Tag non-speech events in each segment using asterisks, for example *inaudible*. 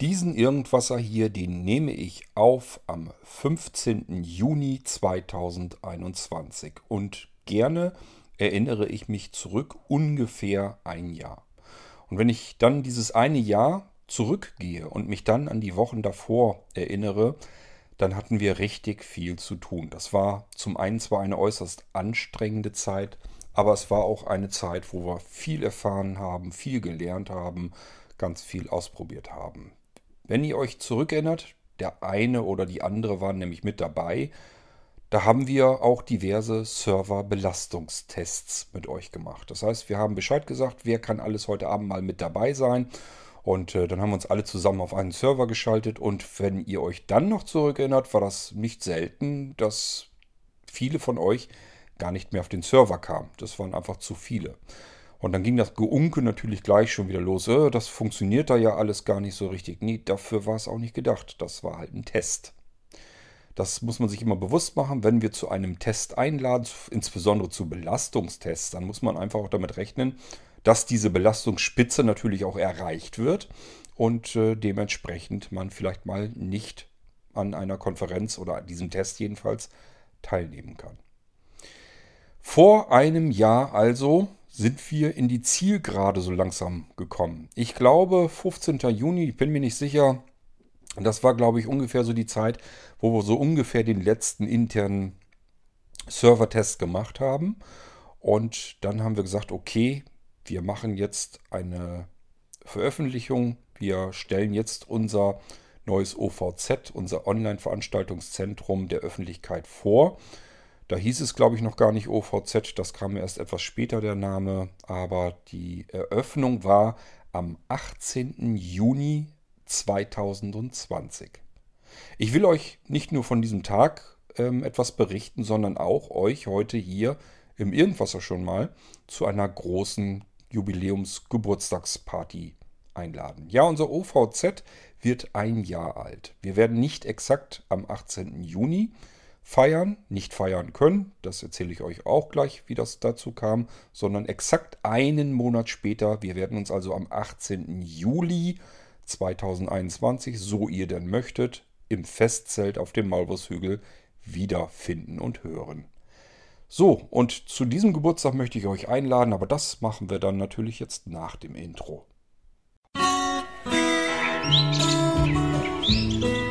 Diesen Irgendwasser hier, den nehme ich auf am 15. Juni 2021 und gerne erinnere ich mich zurück ungefähr ein Jahr. Und wenn ich dann dieses eine Jahr zurückgehe und mich dann an die Wochen davor erinnere, dann hatten wir richtig viel zu tun. Das war zum einen zwar eine äußerst anstrengende Zeit, aber es war auch eine Zeit, wo wir viel erfahren haben, viel gelernt haben, ganz viel ausprobiert haben. Wenn ihr euch zurückerinnert, der eine oder die andere waren nämlich mit dabei, da haben wir auch diverse Server-Belastungstests mit euch gemacht. Das heißt, wir haben Bescheid gesagt, wer kann alles heute Abend mal mit dabei sein. Und äh, dann haben wir uns alle zusammen auf einen Server geschaltet. Und wenn ihr euch dann noch zurückerinnert, war das nicht selten, dass viele von euch gar nicht mehr auf den Server kamen. Das waren einfach zu viele. Und dann ging das Geunke natürlich gleich schon wieder los. Äh, das funktioniert da ja alles gar nicht so richtig. Nee, dafür war es auch nicht gedacht. Das war halt ein Test. Das muss man sich immer bewusst machen, wenn wir zu einem Test einladen, insbesondere zu Belastungstests, dann muss man einfach auch damit rechnen, dass diese Belastungsspitze natürlich auch erreicht wird und äh, dementsprechend man vielleicht mal nicht an einer Konferenz oder an diesem Test jedenfalls teilnehmen kann. Vor einem Jahr also sind wir in die Zielgerade so langsam gekommen. Ich glaube 15. Juni, ich bin mir nicht sicher. Das war, glaube ich, ungefähr so die Zeit, wo wir so ungefähr den letzten internen Server-Test gemacht haben. Und dann haben wir gesagt, okay, wir machen jetzt eine Veröffentlichung. Wir stellen jetzt unser neues OVZ, unser Online-Veranstaltungszentrum der Öffentlichkeit vor. Da hieß es, glaube ich, noch gar nicht OVZ, das kam erst etwas später der Name, aber die Eröffnung war am 18. Juni 2020. Ich will euch nicht nur von diesem Tag ähm, etwas berichten, sondern auch euch heute hier im Irgendwasser schon mal zu einer großen Jubiläumsgeburtstagsparty einladen. Ja, unser OVZ wird ein Jahr alt. Wir werden nicht exakt am 18. Juni feiern, nicht feiern können, das erzähle ich euch auch gleich, wie das dazu kam, sondern exakt einen Monat später, wir werden uns also am 18. Juli 2021, so ihr denn möchtet, im Festzelt auf dem Maulwurfshügel wiederfinden und hören. So, und zu diesem Geburtstag möchte ich euch einladen, aber das machen wir dann natürlich jetzt nach dem Intro. Musik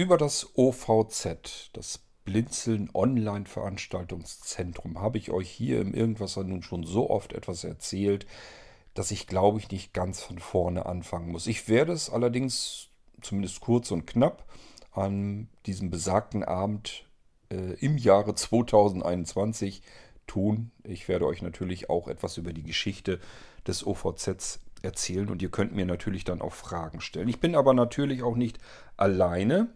Über das OVZ, das Blinzeln Online Veranstaltungszentrum, habe ich euch hier im Irgendwasser nun schon so oft etwas erzählt, dass ich glaube ich nicht ganz von vorne anfangen muss. Ich werde es allerdings zumindest kurz und knapp an diesem besagten Abend äh, im Jahre 2021 tun. Ich werde euch natürlich auch etwas über die Geschichte des OVZs erzählen und ihr könnt mir natürlich dann auch Fragen stellen. Ich bin aber natürlich auch nicht alleine.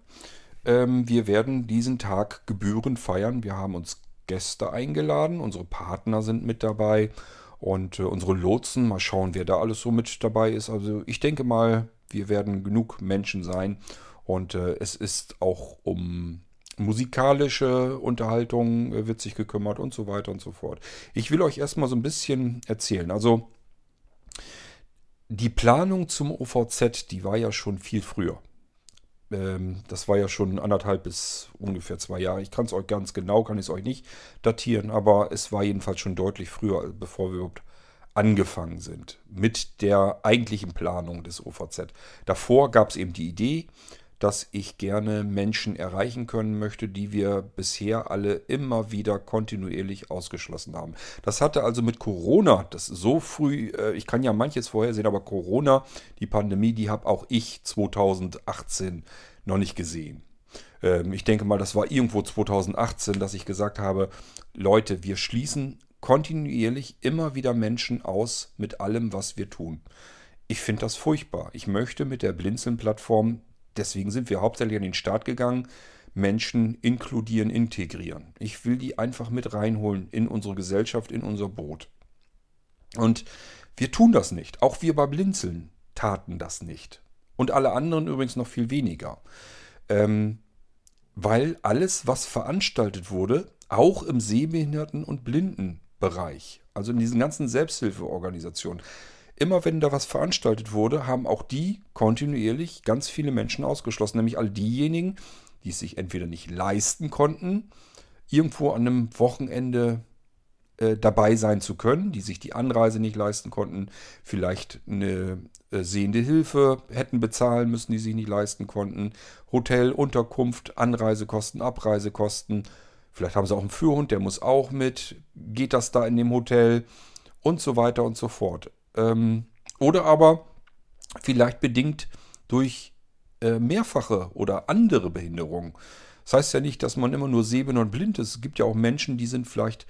Ähm, wir werden diesen Tag gebührend feiern. Wir haben uns Gäste eingeladen, unsere Partner sind mit dabei und äh, unsere Lotsen. Mal schauen, wer da alles so mit dabei ist. Also ich denke mal, wir werden genug Menschen sein und äh, es ist auch um musikalische Unterhaltung äh, wird sich gekümmert und so weiter und so fort. Ich will euch erstmal so ein bisschen erzählen. Also die Planung zum OVZ, die war ja schon viel früher. Ähm, das war ja schon anderthalb bis ungefähr zwei Jahre. Ich kann es euch ganz genau, kann ich es euch nicht datieren, aber es war jedenfalls schon deutlich früher, bevor wir überhaupt angefangen sind mit der eigentlichen Planung des OVZ. Davor gab es eben die Idee, dass ich gerne Menschen erreichen können möchte, die wir bisher alle immer wieder kontinuierlich ausgeschlossen haben. Das hatte also mit Corona, das so früh, äh, ich kann ja manches vorhersehen, aber Corona, die Pandemie, die habe auch ich 2018 noch nicht gesehen. Ähm, ich denke mal, das war irgendwo 2018, dass ich gesagt habe, Leute, wir schließen kontinuierlich immer wieder Menschen aus mit allem, was wir tun. Ich finde das furchtbar. Ich möchte mit der Blinzeln-Plattform deswegen sind wir hauptsächlich an den Start gegangen. Menschen inkludieren, integrieren. Ich will die einfach mit reinholen in unsere Gesellschaft, in unser Boot. Und wir tun das nicht. Auch wir bei Blinzeln taten das nicht. Und alle anderen übrigens noch viel weniger. Ähm, weil alles, was veranstaltet wurde, auch im Sehbehinderten- und Blindenbereich, also in diesen ganzen Selbsthilfeorganisationen, immer wenn da was veranstaltet wurde, haben auch die kontinuierlich ganz viele Menschen ausgeschlossen, nämlich all diejenigen, die es sich entweder nicht leisten konnten, irgendwo an einem Wochenende äh, dabei sein zu können, die sich die Anreise nicht leisten konnten, vielleicht eine äh, sehende Hilfe hätten bezahlen müssen, die sich nicht leisten konnten, Hotel, Unterkunft, Anreisekosten, Abreisekosten, vielleicht haben sie auch einen Führhund, der muss auch mit, geht das da in dem Hotel? Und so weiter und so fort. Ähm, oder aber vielleicht bedingt durch äh, mehrfache oder andere Behinderungen. Das heißt ja nicht, dass man immer nur sehbehindert und blind ist. Es gibt ja auch Menschen, die sind vielleicht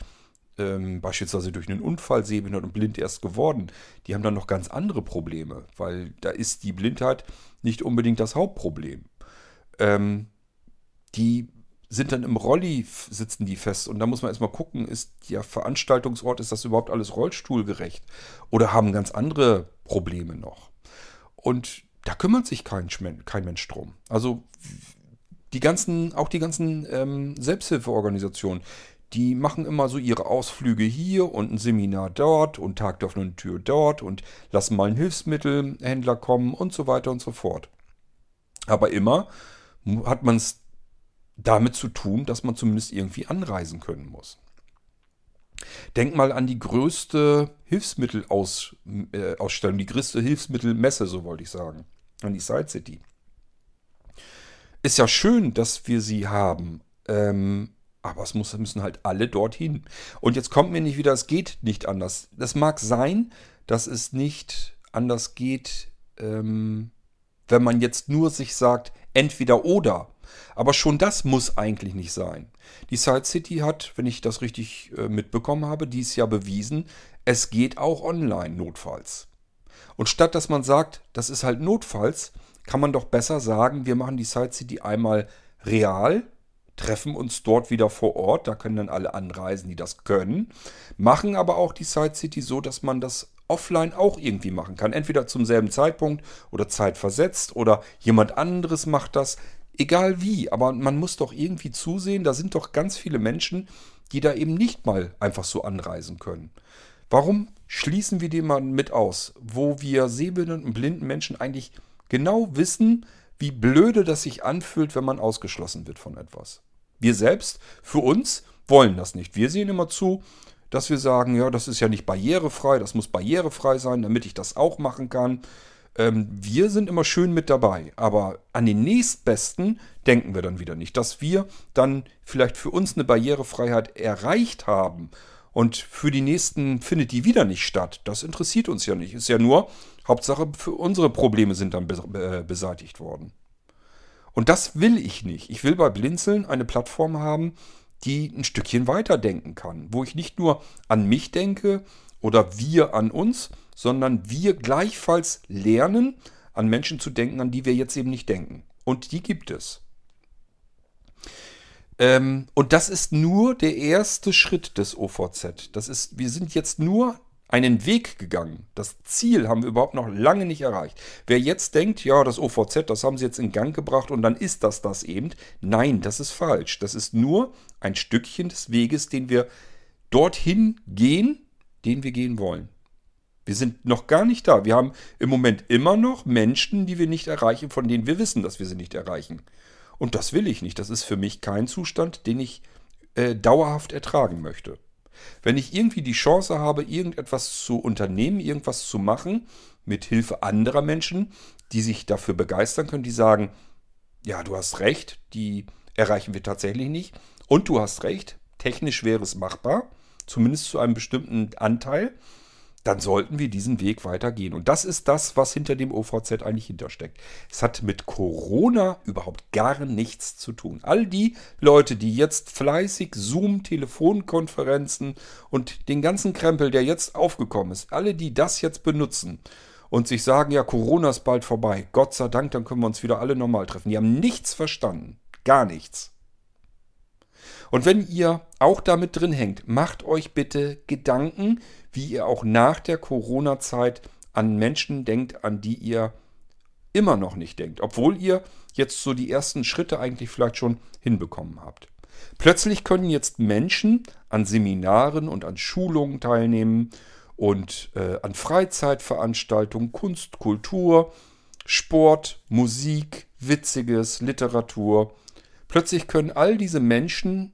ähm, beispielsweise durch einen Unfall sehbehindert und blind erst geworden. Die haben dann noch ganz andere Probleme, weil da ist die Blindheit nicht unbedingt das Hauptproblem. Ähm, die sind dann im Rolli, sitzen die fest. Und da muss man erstmal gucken, ist der Veranstaltungsort, ist das überhaupt alles rollstuhlgerecht? Oder haben ganz andere Probleme noch? Und da kümmert sich kein, kein Mensch drum. Also die ganzen, auch die ganzen ähm, Selbsthilfeorganisationen, die machen immer so ihre Ausflüge hier und ein Seminar dort und Tag der offenen Tür dort und lassen mal einen Hilfsmittelhändler kommen und so weiter und so fort. Aber immer hat man es damit zu tun, dass man zumindest irgendwie anreisen können muss. Denk mal an die größte Hilfsmittelausstellung, äh, die größte Hilfsmittelmesse, so wollte ich sagen, an die Side City. Ist ja schön, dass wir sie haben, ähm, aber es muss, müssen halt alle dorthin. Und jetzt kommt mir nicht wieder, es geht nicht anders. Das mag sein, dass es nicht anders geht, ähm, wenn man jetzt nur sich sagt, entweder oder. Aber schon das muss eigentlich nicht sein. Die Side City hat, wenn ich das richtig äh, mitbekommen habe, dies Jahr bewiesen, es geht auch online notfalls. Und statt dass man sagt, das ist halt notfalls, kann man doch besser sagen, wir machen die Side City einmal real, treffen uns dort wieder vor Ort, da können dann alle anreisen, die das können, machen aber auch die Side City so, dass man das offline auch irgendwie machen kann. Entweder zum selben Zeitpunkt oder zeitversetzt oder jemand anderes macht das. Egal wie, aber man muss doch irgendwie zusehen, da sind doch ganz viele Menschen, die da eben nicht mal einfach so anreisen können. Warum schließen wir den mal mit aus, wo wir sehbehinderten und blinden Menschen eigentlich genau wissen, wie blöde das sich anfühlt, wenn man ausgeschlossen wird von etwas. Wir selbst, für uns, wollen das nicht. Wir sehen immer zu, dass wir sagen, ja, das ist ja nicht barrierefrei, das muss barrierefrei sein, damit ich das auch machen kann. Ähm, wir sind immer schön mit dabei, aber an den nächstbesten denken wir dann wieder nicht, dass wir dann vielleicht für uns eine Barrierefreiheit erreicht haben und für die nächsten findet die wieder nicht statt. Das interessiert uns ja nicht. Ist ja nur, Hauptsache für unsere Probleme sind dann äh, beseitigt worden. Und das will ich nicht. Ich will bei Blinzeln eine Plattform haben, die ein Stückchen weiterdenken kann, wo ich nicht nur an mich denke oder wir an uns, sondern wir gleichfalls lernen, an Menschen zu denken, an die wir jetzt eben nicht denken. Und die gibt es. Ähm, und das ist nur der erste Schritt des OVZ. Das ist, wir sind jetzt nur einen Weg gegangen. Das Ziel haben wir überhaupt noch lange nicht erreicht. Wer jetzt denkt, ja, das OVZ, das haben sie jetzt in Gang gebracht und dann ist das das eben. Nein, das ist falsch. Das ist nur ein Stückchen des Weges, den wir dorthin gehen, den wir gehen wollen. Wir sind noch gar nicht da. Wir haben im Moment immer noch Menschen, die wir nicht erreichen, von denen wir wissen, dass wir sie nicht erreichen. Und das will ich nicht. Das ist für mich kein Zustand, den ich äh, dauerhaft ertragen möchte. Wenn ich irgendwie die Chance habe, irgendetwas zu unternehmen, irgendwas zu machen, mit Hilfe anderer Menschen, die sich dafür begeistern können, die sagen, ja, du hast recht, die erreichen wir tatsächlich nicht. Und du hast recht, technisch wäre es machbar, zumindest zu einem bestimmten Anteil dann sollten wir diesen Weg weitergehen. Und das ist das, was hinter dem OVZ eigentlich hintersteckt. Es hat mit Corona überhaupt gar nichts zu tun. All die Leute, die jetzt fleißig Zoom, Telefonkonferenzen und den ganzen Krempel, der jetzt aufgekommen ist, alle, die das jetzt benutzen und sich sagen, ja, Corona ist bald vorbei, Gott sei Dank, dann können wir uns wieder alle normal treffen. Die haben nichts verstanden. Gar nichts. Und wenn ihr auch damit drin hängt, macht euch bitte Gedanken, wie ihr auch nach der Corona-Zeit an Menschen denkt, an die ihr immer noch nicht denkt, obwohl ihr jetzt so die ersten Schritte eigentlich vielleicht schon hinbekommen habt. Plötzlich können jetzt Menschen an Seminaren und an Schulungen teilnehmen und äh, an Freizeitveranstaltungen, Kunst, Kultur, Sport, Musik, Witziges, Literatur. Plötzlich können all diese Menschen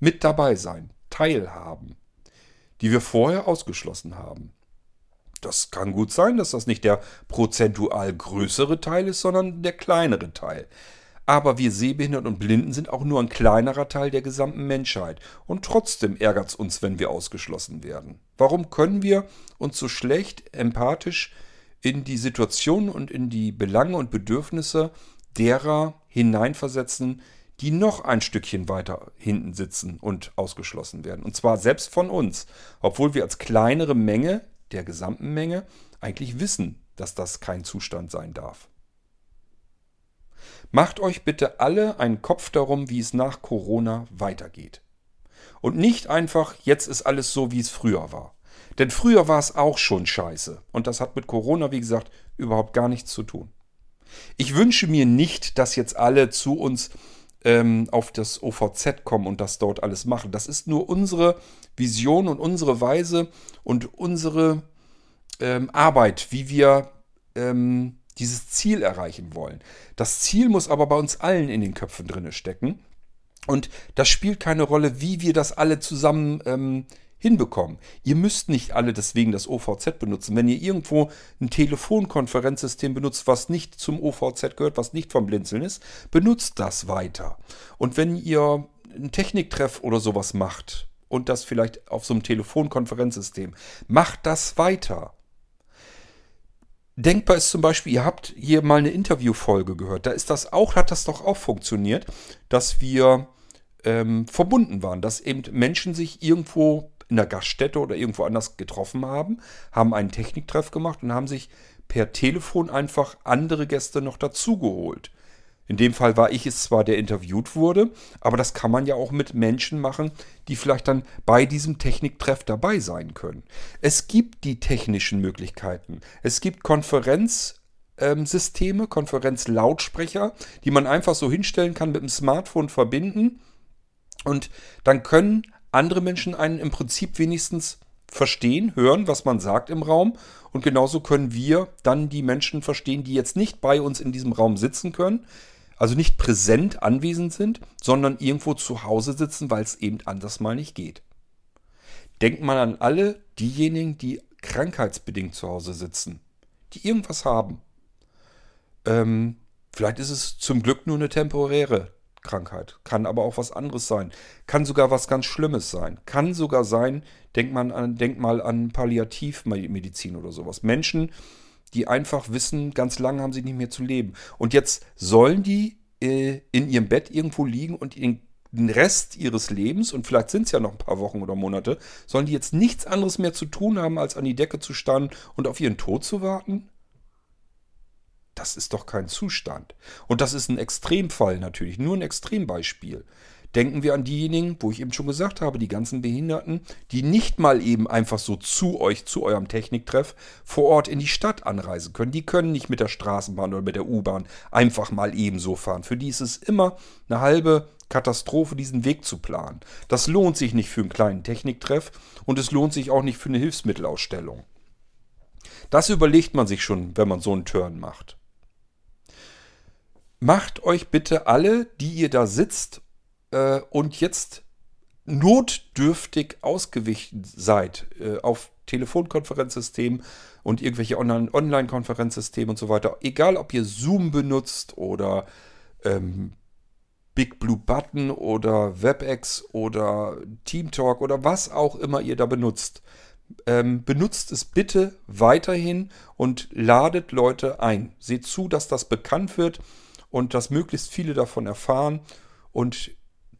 mit dabei sein, teilhaben, die wir vorher ausgeschlossen haben. Das kann gut sein, dass das nicht der prozentual größere Teil ist, sondern der kleinere Teil. Aber wir Sehbehinderten und Blinden sind auch nur ein kleinerer Teil der gesamten Menschheit. Und trotzdem ärgert es uns, wenn wir ausgeschlossen werden. Warum können wir uns so schlecht empathisch in die Situation und in die Belange und Bedürfnisse derer hineinversetzen, die noch ein Stückchen weiter hinten sitzen und ausgeschlossen werden. Und zwar selbst von uns, obwohl wir als kleinere Menge der gesamten Menge eigentlich wissen, dass das kein Zustand sein darf. Macht euch bitte alle einen Kopf darum, wie es nach Corona weitergeht. Und nicht einfach, jetzt ist alles so, wie es früher war. Denn früher war es auch schon scheiße. Und das hat mit Corona, wie gesagt, überhaupt gar nichts zu tun. Ich wünsche mir nicht, dass jetzt alle zu uns ähm, auf das OVZ kommen und das dort alles machen. Das ist nur unsere Vision und unsere Weise und unsere ähm, Arbeit, wie wir ähm, dieses Ziel erreichen wollen. Das Ziel muss aber bei uns allen in den Köpfen drinne stecken. Und das spielt keine Rolle, wie wir das alle zusammen ähm, hinbekommen. Ihr müsst nicht alle deswegen das OVZ benutzen. Wenn ihr irgendwo ein Telefonkonferenzsystem benutzt, was nicht zum OVZ gehört, was nicht vom Blinzeln ist, benutzt das weiter. Und wenn ihr einen Techniktreff oder sowas macht und das vielleicht auf so einem Telefonkonferenzsystem, macht das weiter. Denkbar ist zum Beispiel, ihr habt hier mal eine Interviewfolge gehört. Da ist das auch, hat das doch auch funktioniert, dass wir ähm, verbunden waren, dass eben Menschen sich irgendwo in der Gaststätte oder irgendwo anders getroffen haben, haben einen Techniktreff gemacht und haben sich per Telefon einfach andere Gäste noch dazugeholt. In dem Fall war ich es zwar, der interviewt wurde, aber das kann man ja auch mit Menschen machen, die vielleicht dann bei diesem Techniktreff dabei sein können. Es gibt die technischen Möglichkeiten. Es gibt Konferenzsysteme, Konferenzlautsprecher, die man einfach so hinstellen kann, mit dem Smartphone verbinden. Und dann können andere Menschen einen im Prinzip wenigstens verstehen, hören, was man sagt im Raum. Und genauso können wir dann die Menschen verstehen, die jetzt nicht bei uns in diesem Raum sitzen können, also nicht präsent anwesend sind, sondern irgendwo zu Hause sitzen, weil es eben anders mal nicht geht. Denkt man an alle diejenigen, die krankheitsbedingt zu Hause sitzen, die irgendwas haben. Ähm, vielleicht ist es zum Glück nur eine temporäre Krankheit, kann aber auch was anderes sein, kann sogar was ganz Schlimmes sein, kann sogar sein, denkt man an, denkt mal an Palliativmedizin oder sowas. Menschen, die einfach wissen, ganz lange haben sie nicht mehr zu leben. Und jetzt sollen die äh, in ihrem Bett irgendwo liegen und den Rest ihres Lebens, und vielleicht sind es ja noch ein paar Wochen oder Monate, sollen die jetzt nichts anderes mehr zu tun haben, als an die Decke zu starren und auf ihren Tod zu warten? Das ist doch kein Zustand. Und das ist ein Extremfall natürlich, nur ein Extrembeispiel. Denken wir an diejenigen, wo ich eben schon gesagt habe, die ganzen Behinderten, die nicht mal eben einfach so zu euch, zu eurem Techniktreff vor Ort in die Stadt anreisen können. Die können nicht mit der Straßenbahn oder mit der U-Bahn einfach mal eben so fahren. Für die ist es immer eine halbe Katastrophe, diesen Weg zu planen. Das lohnt sich nicht für einen kleinen Techniktreff und es lohnt sich auch nicht für eine Hilfsmittelausstellung. Das überlegt man sich schon, wenn man so einen Turn macht. Macht euch bitte alle, die ihr da sitzt äh, und jetzt notdürftig ausgewichen seid äh, auf Telefonkonferenzsystemen und irgendwelche Online-Konferenzsysteme und so weiter, egal ob ihr Zoom benutzt oder ähm, Big Blue Button oder WebEx oder TeamTalk oder was auch immer ihr da benutzt, ähm, benutzt es bitte weiterhin und ladet Leute ein. Seht zu, dass das bekannt wird und dass möglichst viele davon erfahren und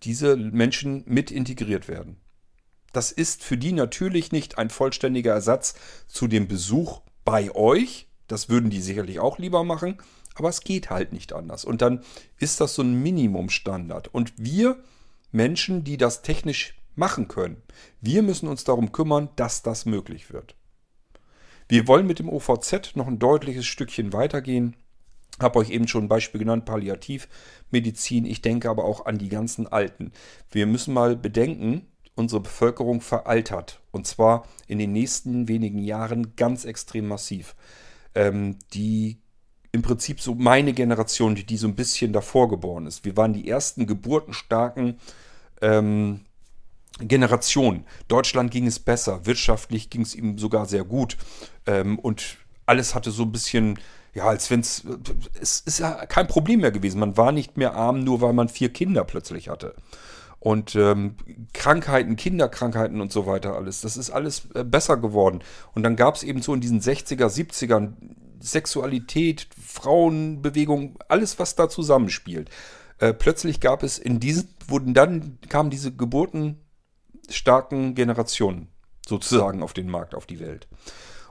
diese Menschen mit integriert werden. Das ist für die natürlich nicht ein vollständiger Ersatz zu dem Besuch bei euch. Das würden die sicherlich auch lieber machen, aber es geht halt nicht anders. Und dann ist das so ein Minimumstandard. Und wir Menschen, die das technisch machen können, wir müssen uns darum kümmern, dass das möglich wird. Wir wollen mit dem OVZ noch ein deutliches Stückchen weitergehen. Habe euch eben schon ein Beispiel genannt, Palliativmedizin. Ich denke aber auch an die ganzen Alten. Wir müssen mal bedenken, unsere Bevölkerung veraltert. Und zwar in den nächsten wenigen Jahren ganz extrem massiv. Ähm, die im Prinzip so meine Generation, die, die so ein bisschen davor geboren ist. Wir waren die ersten geburtenstarken ähm, Generationen. Deutschland ging es besser, wirtschaftlich ging es ihm sogar sehr gut. Ähm, und alles hatte so ein bisschen, ja, als wenn es, ist ja kein Problem mehr gewesen. Man war nicht mehr arm, nur weil man vier Kinder plötzlich hatte. Und ähm, Krankheiten, Kinderkrankheiten und so weiter alles, das ist alles äh, besser geworden. Und dann gab es eben so in diesen 60er, 70ern Sexualität, Frauenbewegung, alles, was da zusammenspielt. Äh, plötzlich gab es in diesen, wurden dann, kamen diese geburtenstarken Generationen sozusagen auf den Markt, auf die Welt.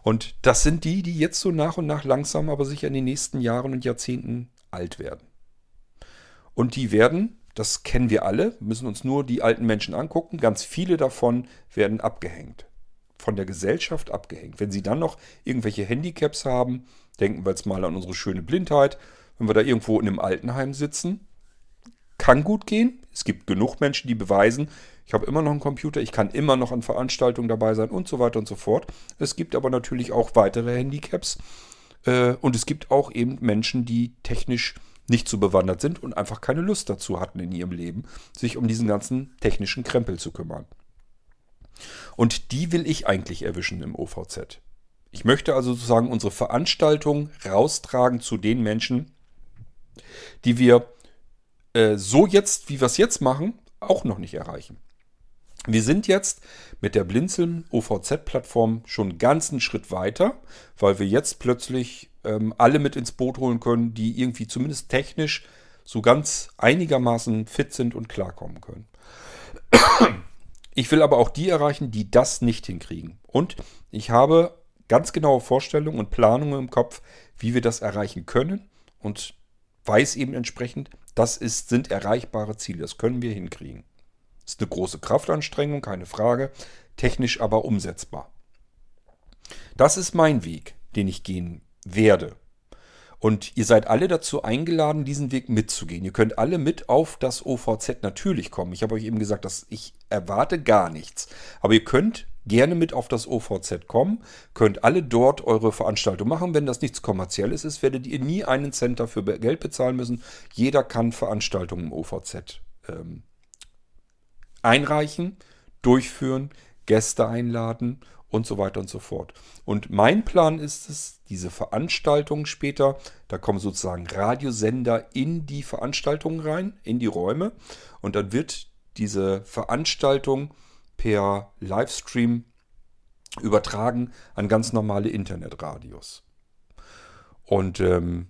Und das sind die, die jetzt so nach und nach langsam, aber sicher in den nächsten Jahren und Jahrzehnten alt werden. Und die werden das kennen wir alle, müssen uns nur die alten Menschen angucken. Ganz viele davon werden abgehängt. Von der Gesellschaft abgehängt. Wenn sie dann noch irgendwelche Handicaps haben, denken wir jetzt mal an unsere schöne Blindheit, wenn wir da irgendwo in einem Altenheim sitzen, kann gut gehen. Es gibt genug Menschen, die beweisen, ich habe immer noch einen Computer, ich kann immer noch an Veranstaltungen dabei sein und so weiter und so fort. Es gibt aber natürlich auch weitere Handicaps. Äh, und es gibt auch eben Menschen, die technisch nicht so bewandert sind und einfach keine Lust dazu hatten in ihrem Leben, sich um diesen ganzen technischen Krempel zu kümmern. Und die will ich eigentlich erwischen im OVZ. Ich möchte also sozusagen unsere Veranstaltung raustragen zu den Menschen, die wir äh, so jetzt, wie wir es jetzt machen, auch noch nicht erreichen. Wir sind jetzt mit der Blinzeln OVZ-Plattform schon einen ganzen Schritt weiter, weil wir jetzt plötzlich ähm, alle mit ins Boot holen können, die irgendwie zumindest technisch so ganz einigermaßen fit sind und klarkommen können. Ich will aber auch die erreichen, die das nicht hinkriegen. Und ich habe ganz genaue Vorstellungen und Planungen im Kopf, wie wir das erreichen können und weiß eben entsprechend, das ist, sind erreichbare Ziele. Das können wir hinkriegen. Ist eine große Kraftanstrengung, keine Frage, technisch aber umsetzbar. Das ist mein Weg, den ich gehen werde. Und ihr seid alle dazu eingeladen, diesen Weg mitzugehen. Ihr könnt alle mit auf das OVZ natürlich kommen. Ich habe euch eben gesagt, dass ich erwarte gar nichts. Aber ihr könnt gerne mit auf das OVZ kommen, könnt alle dort eure Veranstaltung machen. Wenn das nichts kommerzielles ist, werdet ihr nie einen Cent dafür Geld bezahlen müssen. Jeder kann Veranstaltungen im OVZ ähm, einreichen, durchführen, Gäste einladen und so weiter und so fort. Und mein Plan ist es, diese Veranstaltungen später, da kommen sozusagen Radiosender in die Veranstaltungen rein, in die Räume und dann wird diese Veranstaltung per Livestream übertragen an ganz normale Internetradios. Und ähm,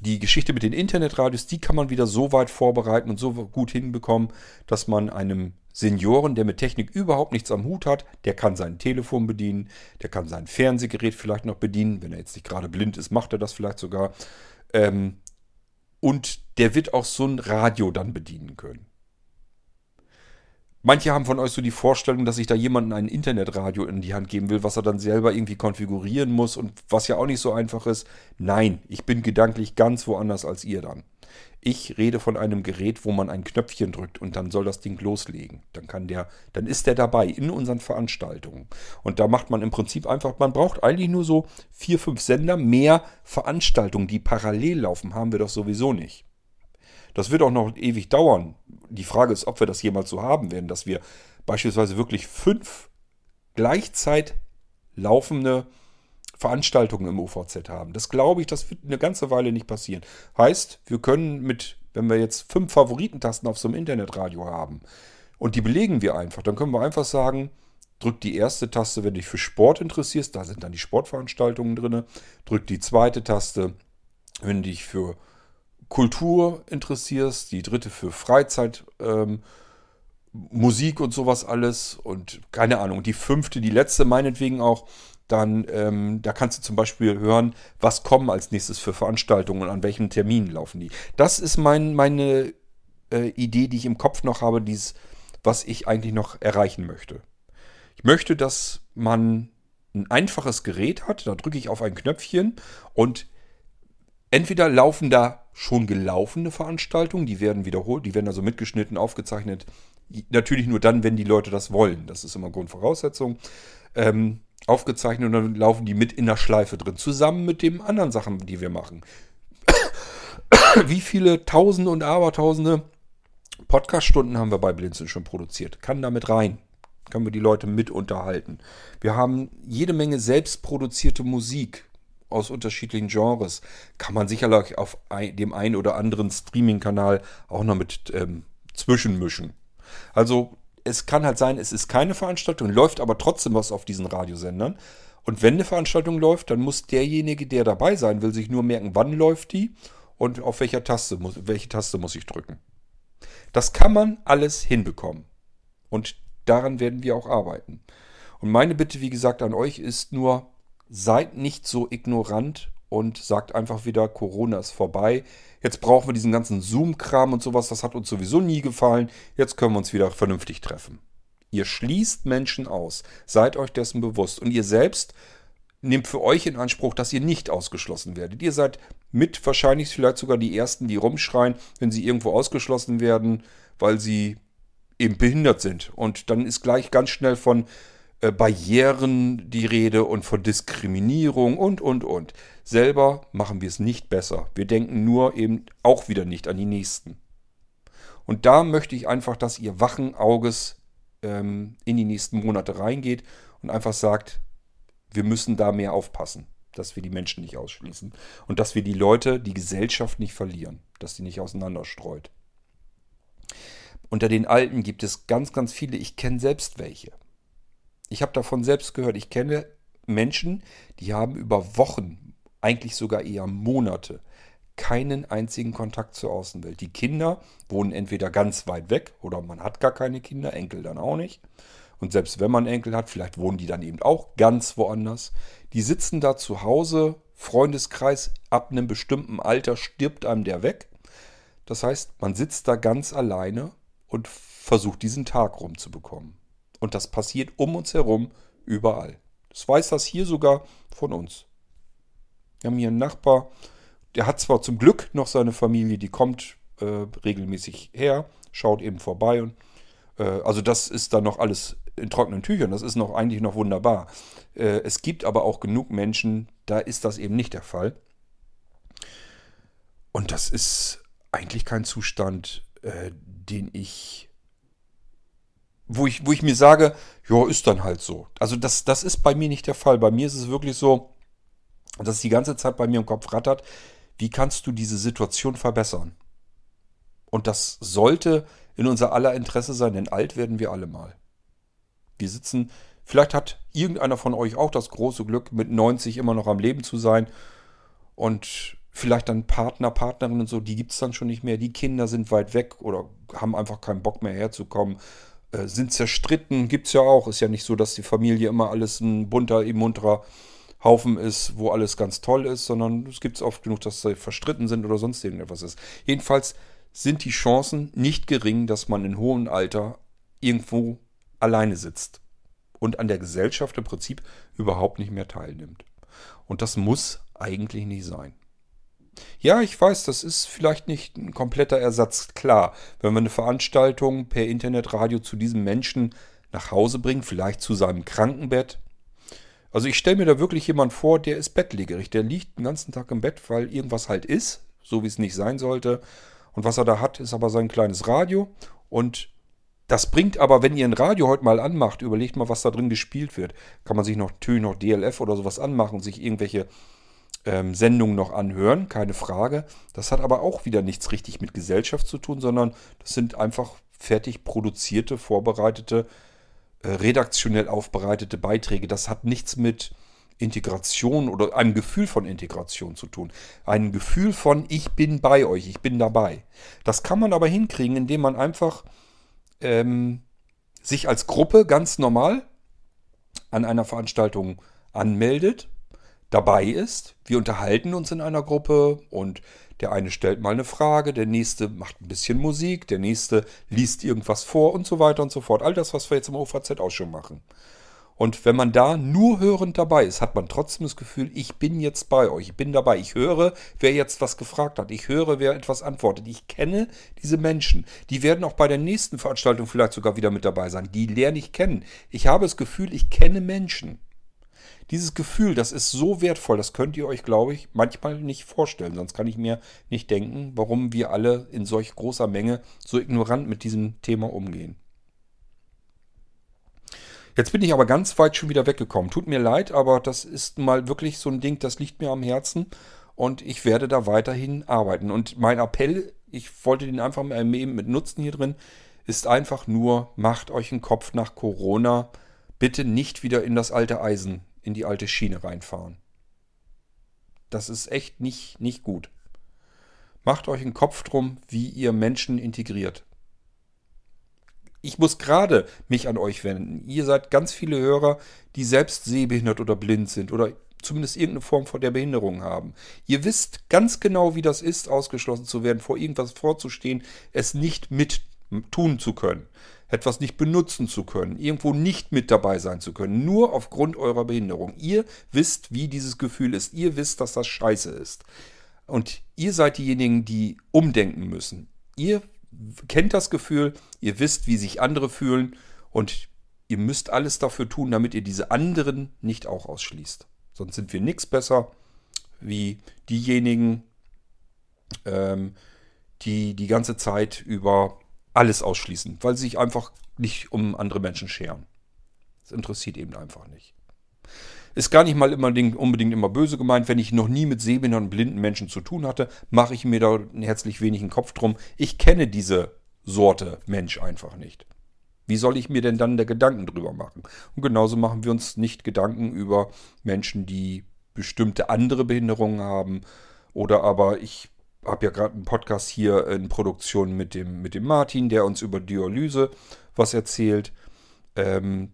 die Geschichte mit den Internetradios, die kann man wieder so weit vorbereiten und so gut hinbekommen, dass man einem Senioren, der mit Technik überhaupt nichts am Hut hat, der kann sein Telefon bedienen, der kann sein Fernsehgerät vielleicht noch bedienen. Wenn er jetzt nicht gerade blind ist, macht er das vielleicht sogar. Ähm, und der wird auch so ein Radio dann bedienen können. Manche haben von euch so die Vorstellung, dass ich da jemandem ein Internetradio in die Hand geben will, was er dann selber irgendwie konfigurieren muss und was ja auch nicht so einfach ist. Nein, ich bin gedanklich ganz woanders als ihr dann. Ich rede von einem Gerät, wo man ein Knöpfchen drückt und dann soll das Ding loslegen. Dann kann der, dann ist der dabei in unseren Veranstaltungen. Und da macht man im Prinzip einfach, man braucht eigentlich nur so vier, fünf Sender. Mehr Veranstaltungen, die parallel laufen, haben wir doch sowieso nicht. Das wird auch noch ewig dauern. Die Frage ist, ob wir das jemals so haben werden, dass wir beispielsweise wirklich fünf gleichzeitig laufende Veranstaltungen im OVZ haben. Das glaube ich, das wird eine ganze Weile nicht passieren. Heißt, wir können mit, wenn wir jetzt fünf Favoritentasten auf so einem Internetradio haben und die belegen wir einfach, dann können wir einfach sagen, drück die erste Taste, wenn du dich für Sport interessierst, da sind dann die Sportveranstaltungen drin. Drück die zweite Taste, wenn du dich für Kultur interessierst, die dritte für Freizeit, ähm, Musik und sowas alles und keine Ahnung. Die fünfte, die letzte meinetwegen auch, dann ähm, da kannst du zum Beispiel hören, was kommen als nächstes für Veranstaltungen und an welchen Terminen laufen die. Das ist mein, meine äh, Idee, die ich im Kopf noch habe, dieses, was ich eigentlich noch erreichen möchte. Ich möchte, dass man ein einfaches Gerät hat, da drücke ich auf ein Knöpfchen und entweder laufen da schon gelaufene Veranstaltungen, die werden wiederholt, die werden also mitgeschnitten, aufgezeichnet. Natürlich nur dann, wenn die Leute das wollen. Das ist immer Grundvoraussetzung. Ähm, aufgezeichnet und dann laufen die mit in der Schleife drin, zusammen mit den anderen Sachen, die wir machen. *coughs* Wie viele Tausende und Abertausende Podcaststunden haben wir bei Blinzeln schon produziert? Kann damit rein. Können wir die Leute mit unterhalten. Wir haben jede Menge selbstproduzierte Musik aus unterschiedlichen Genres. Kann man sicherlich auf dem einen oder anderen Streaming-Kanal auch noch mit ähm, zwischenmischen. Also es kann halt sein, es ist keine Veranstaltung, läuft aber trotzdem was auf diesen Radiosendern. Und wenn eine Veranstaltung läuft, dann muss derjenige, der dabei sein will, sich nur merken, wann läuft die und auf welcher Taste muss, welche Taste muss ich drücken. Das kann man alles hinbekommen. Und daran werden wir auch arbeiten. Und meine Bitte, wie gesagt, an euch ist nur, seid nicht so ignorant und sagt einfach wieder, Corona ist vorbei. Jetzt brauchen wir diesen ganzen Zoom-Kram und sowas, das hat uns sowieso nie gefallen. Jetzt können wir uns wieder vernünftig treffen. Ihr schließt Menschen aus. Seid euch dessen bewusst. Und ihr selbst nehmt für euch in Anspruch, dass ihr nicht ausgeschlossen werdet. Ihr seid mit wahrscheinlich vielleicht sogar die Ersten, die rumschreien, wenn sie irgendwo ausgeschlossen werden, weil sie eben behindert sind. Und dann ist gleich ganz schnell von äh, Barrieren die Rede und von Diskriminierung und, und, und. Selber machen wir es nicht besser. Wir denken nur eben auch wieder nicht an die Nächsten. Und da möchte ich einfach, dass ihr wachen Auges ähm, in die nächsten Monate reingeht und einfach sagt, wir müssen da mehr aufpassen, dass wir die Menschen nicht ausschließen und dass wir die Leute, die Gesellschaft nicht verlieren, dass sie nicht auseinanderstreut. Unter den Alten gibt es ganz, ganz viele, ich kenne selbst welche. Ich habe davon selbst gehört, ich kenne Menschen, die haben über Wochen, eigentlich sogar eher Monate, keinen einzigen Kontakt zur Außenwelt. Die Kinder wohnen entweder ganz weit weg oder man hat gar keine Kinder, Enkel dann auch nicht. Und selbst wenn man Enkel hat, vielleicht wohnen die dann eben auch ganz woanders. Die sitzen da zu Hause, Freundeskreis ab einem bestimmten Alter stirbt einem der weg. Das heißt, man sitzt da ganz alleine und versucht diesen Tag rumzubekommen. Und das passiert um uns herum überall. Das weiß das hier sogar von uns. Wir haben hier einen Nachbar, der hat zwar zum Glück noch seine Familie, die kommt äh, regelmäßig her, schaut eben vorbei und äh, also das ist dann noch alles in trockenen Tüchern. Das ist noch eigentlich noch wunderbar. Äh, es gibt aber auch genug Menschen, da ist das eben nicht der Fall. Und das ist eigentlich kein Zustand, äh, den ich, wo ich, wo ich mir sage, ja, ist dann halt so. Also das, das ist bei mir nicht der Fall. Bei mir ist es wirklich so, dass es die ganze Zeit bei mir im Kopf rattert, wie kannst du diese Situation verbessern? Und das sollte in unser aller Interesse sein, denn alt werden wir alle mal. Wir sitzen, vielleicht hat irgendeiner von euch auch das große Glück, mit 90 immer noch am Leben zu sein. Und vielleicht dann Partner, Partnerinnen und so, die gibt es dann schon nicht mehr. Die Kinder sind weit weg oder haben einfach keinen Bock mehr herzukommen. Äh, sind zerstritten, gibt es ja auch. Ist ja nicht so, dass die Familie immer alles ein bunter, munterer Haufen ist, wo alles ganz toll ist, sondern es gibt es oft genug, dass sie verstritten sind oder sonst irgendetwas ist. Jedenfalls sind die Chancen nicht gering, dass man in hohem Alter irgendwo alleine sitzt und an der Gesellschaft im Prinzip überhaupt nicht mehr teilnimmt. Und das muss eigentlich nicht sein. Ja, ich weiß, das ist vielleicht nicht ein kompletter Ersatz. Klar, wenn wir eine Veranstaltung per Internetradio zu diesem Menschen nach Hause bringen, vielleicht zu seinem Krankenbett. Also ich stelle mir da wirklich jemand vor, der ist bettlägerig. Der liegt den ganzen Tag im Bett, weil irgendwas halt ist, so wie es nicht sein sollte. Und was er da hat, ist aber sein kleines Radio. Und das bringt aber, wenn ihr ein Radio heute mal anmacht, überlegt mal, was da drin gespielt wird. Kann man sich noch natürlich noch DLF oder sowas anmachen und sich irgendwelche ähm, Sendungen noch anhören, keine Frage. Das hat aber auch wieder nichts richtig mit Gesellschaft zu tun, sondern das sind einfach fertig produzierte, vorbereitete, äh, redaktionell aufbereitete Beiträge. Das hat nichts mit Integration oder einem Gefühl von Integration zu tun. Ein Gefühl von, ich bin bei euch, ich bin dabei. Das kann man aber hinkriegen, indem man einfach ähm, sich als Gruppe ganz normal an einer Veranstaltung anmeldet, dabei ist. Wir unterhalten uns in einer Gruppe und der eine stellt mal eine Frage, der nächste macht ein bisschen Musik, der nächste liest irgendwas vor und so weiter und so fort. All das, was wir jetzt im OVZ auch schon machen. Und wenn man da nur hörend dabei ist, hat man trotzdem das Gefühl, ich bin jetzt bei euch, ich bin dabei, ich höre, wer jetzt was gefragt hat, ich höre, wer etwas antwortet, ich kenne diese Menschen. Die werden auch bei der nächsten Veranstaltung vielleicht sogar wieder mit dabei sein. Die lerne ich kennen. Ich habe das Gefühl, ich kenne Menschen. Dieses Gefühl, das ist so wertvoll, das könnt ihr euch, glaube ich, manchmal nicht vorstellen. Sonst kann ich mir nicht denken, warum wir alle in solch großer Menge so ignorant mit diesem Thema umgehen. Jetzt bin ich aber ganz weit schon wieder weggekommen. Tut mir leid, aber das ist mal wirklich so ein Ding, das liegt mir am Herzen und ich werde da weiterhin arbeiten. Und mein Appell, ich wollte den einfach mal eben mit Nutzen hier drin, ist einfach nur, macht euch einen Kopf nach Corona. Bitte nicht wieder in das alte Eisen, in die alte Schiene reinfahren. Das ist echt nicht, nicht gut. Macht euch einen Kopf drum, wie ihr Menschen integriert ich muss gerade mich an euch wenden. Ihr seid ganz viele Hörer, die selbst sehbehindert oder blind sind oder zumindest irgendeine Form von der Behinderung haben. Ihr wisst ganz genau, wie das ist, ausgeschlossen zu werden, vor irgendwas vorzustehen, es nicht mit tun zu können, etwas nicht benutzen zu können, irgendwo nicht mit dabei sein zu können, nur aufgrund eurer Behinderung. Ihr wisst, wie dieses Gefühl ist. Ihr wisst, dass das scheiße ist. Und ihr seid diejenigen, die umdenken müssen. Ihr kennt das Gefühl, ihr wisst, wie sich andere fühlen und ihr müsst alles dafür tun, damit ihr diese anderen nicht auch ausschließt. Sonst sind wir nichts besser wie diejenigen, ähm, die die ganze Zeit über alles ausschließen, weil sie sich einfach nicht um andere Menschen scheren. Das interessiert eben einfach nicht. Ist gar nicht mal unbedingt immer böse gemeint. Wenn ich noch nie mit sehbehinderten und blinden Menschen zu tun hatte, mache ich mir da herzlich wenig einen Kopf drum. Ich kenne diese Sorte Mensch einfach nicht. Wie soll ich mir denn dann der Gedanken drüber machen? Und genauso machen wir uns nicht Gedanken über Menschen, die bestimmte andere Behinderungen haben. Oder aber ich habe ja gerade einen Podcast hier in Produktion mit dem, mit dem Martin, der uns über Dialyse was erzählt. Ähm,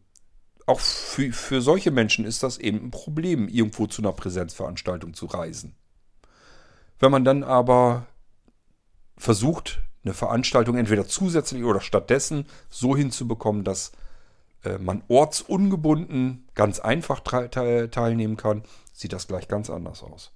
auch für, für solche Menschen ist das eben ein Problem, irgendwo zu einer Präsenzveranstaltung zu reisen. Wenn man dann aber versucht, eine Veranstaltung entweder zusätzlich oder stattdessen so hinzubekommen, dass äh, man ortsungebunden ganz einfach teilnehmen kann, sieht das gleich ganz anders aus.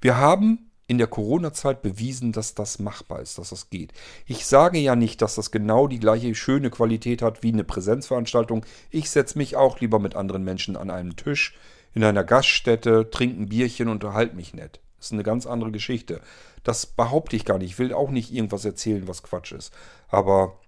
Wir haben in der Corona-Zeit bewiesen, dass das machbar ist, dass das geht. Ich sage ja nicht, dass das genau die gleiche schöne Qualität hat wie eine Präsenzveranstaltung. Ich setze mich auch lieber mit anderen Menschen an einem Tisch in einer Gaststätte, trinke ein Bierchen, unterhalte mich nett. Das ist eine ganz andere Geschichte. Das behaupte ich gar nicht. Ich will auch nicht irgendwas erzählen, was Quatsch ist. Aber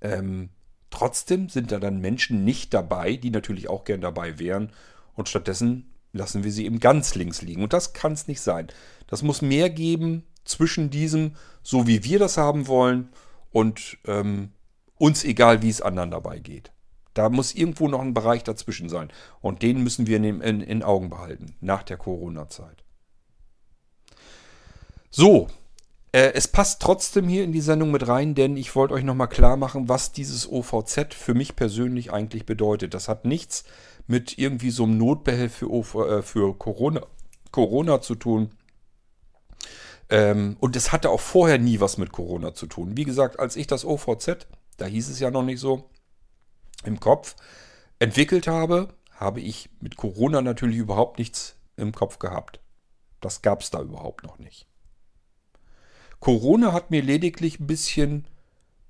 ähm, trotzdem sind da dann Menschen nicht dabei, die natürlich auch gern dabei wären. Und stattdessen lassen wir sie eben ganz links liegen. Und das kann es nicht sein. Das muss mehr geben zwischen diesem, so wie wir das haben wollen, und ähm, uns egal, wie es anderen dabei geht. Da muss irgendwo noch ein Bereich dazwischen sein. Und den müssen wir in, in, in Augen behalten, nach der Corona-Zeit. So, äh, es passt trotzdem hier in die Sendung mit rein, denn ich wollte euch nochmal klar machen, was dieses OVZ für mich persönlich eigentlich bedeutet. Das hat nichts mit irgendwie so einem Notbehelf für, äh, für Corona, Corona zu tun. Ähm, und es hatte auch vorher nie was mit Corona zu tun. Wie gesagt, als ich das OVZ, da hieß es ja noch nicht so, im Kopf entwickelt habe, habe ich mit Corona natürlich überhaupt nichts im Kopf gehabt. Das gab es da überhaupt noch nicht. Corona hat mir lediglich ein bisschen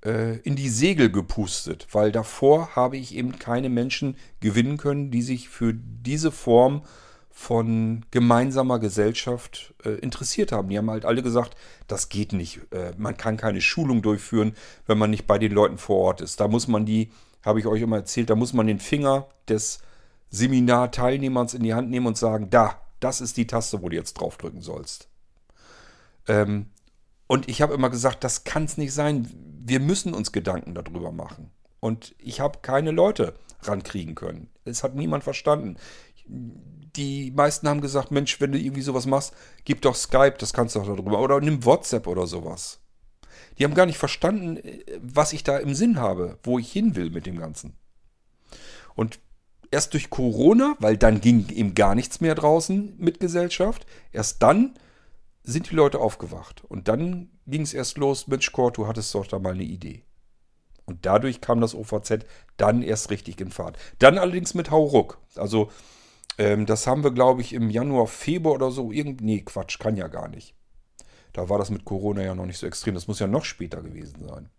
äh, in die Segel gepustet, weil davor habe ich eben keine Menschen gewinnen können, die sich für diese Form von gemeinsamer Gesellschaft äh, interessiert haben. Die haben halt alle gesagt, das geht nicht. Äh, man kann keine Schulung durchführen, wenn man nicht bei den Leuten vor Ort ist. Da muss man die, habe ich euch immer erzählt, da muss man den Finger des Seminarteilnehmers in die Hand nehmen und sagen, da, das ist die Taste, wo du jetzt draufdrücken sollst. Ähm, und ich habe immer gesagt, das kann es nicht sein. Wir müssen uns Gedanken darüber machen. Und ich habe keine Leute rankriegen können. Es hat niemand verstanden. Die meisten haben gesagt, Mensch, wenn du irgendwie sowas machst, gib doch Skype, das kannst du doch darüber. Oder nimm WhatsApp oder sowas. Die haben gar nicht verstanden, was ich da im Sinn habe, wo ich hin will mit dem Ganzen. Und erst durch Corona, weil dann ging eben gar nichts mehr draußen mit Gesellschaft, erst dann sind die Leute aufgewacht. Und dann ging es erst los, Mensch, Kurt, du hattest doch da mal eine Idee. Und dadurch kam das OVZ dann erst richtig in Fahrt. Dann allerdings mit Hauruck. Also ähm, das haben wir, glaube ich, im Januar, Februar oder so. Irgend nee, Quatsch, kann ja gar nicht. Da war das mit Corona ja noch nicht so extrem. Das muss ja noch später gewesen sein.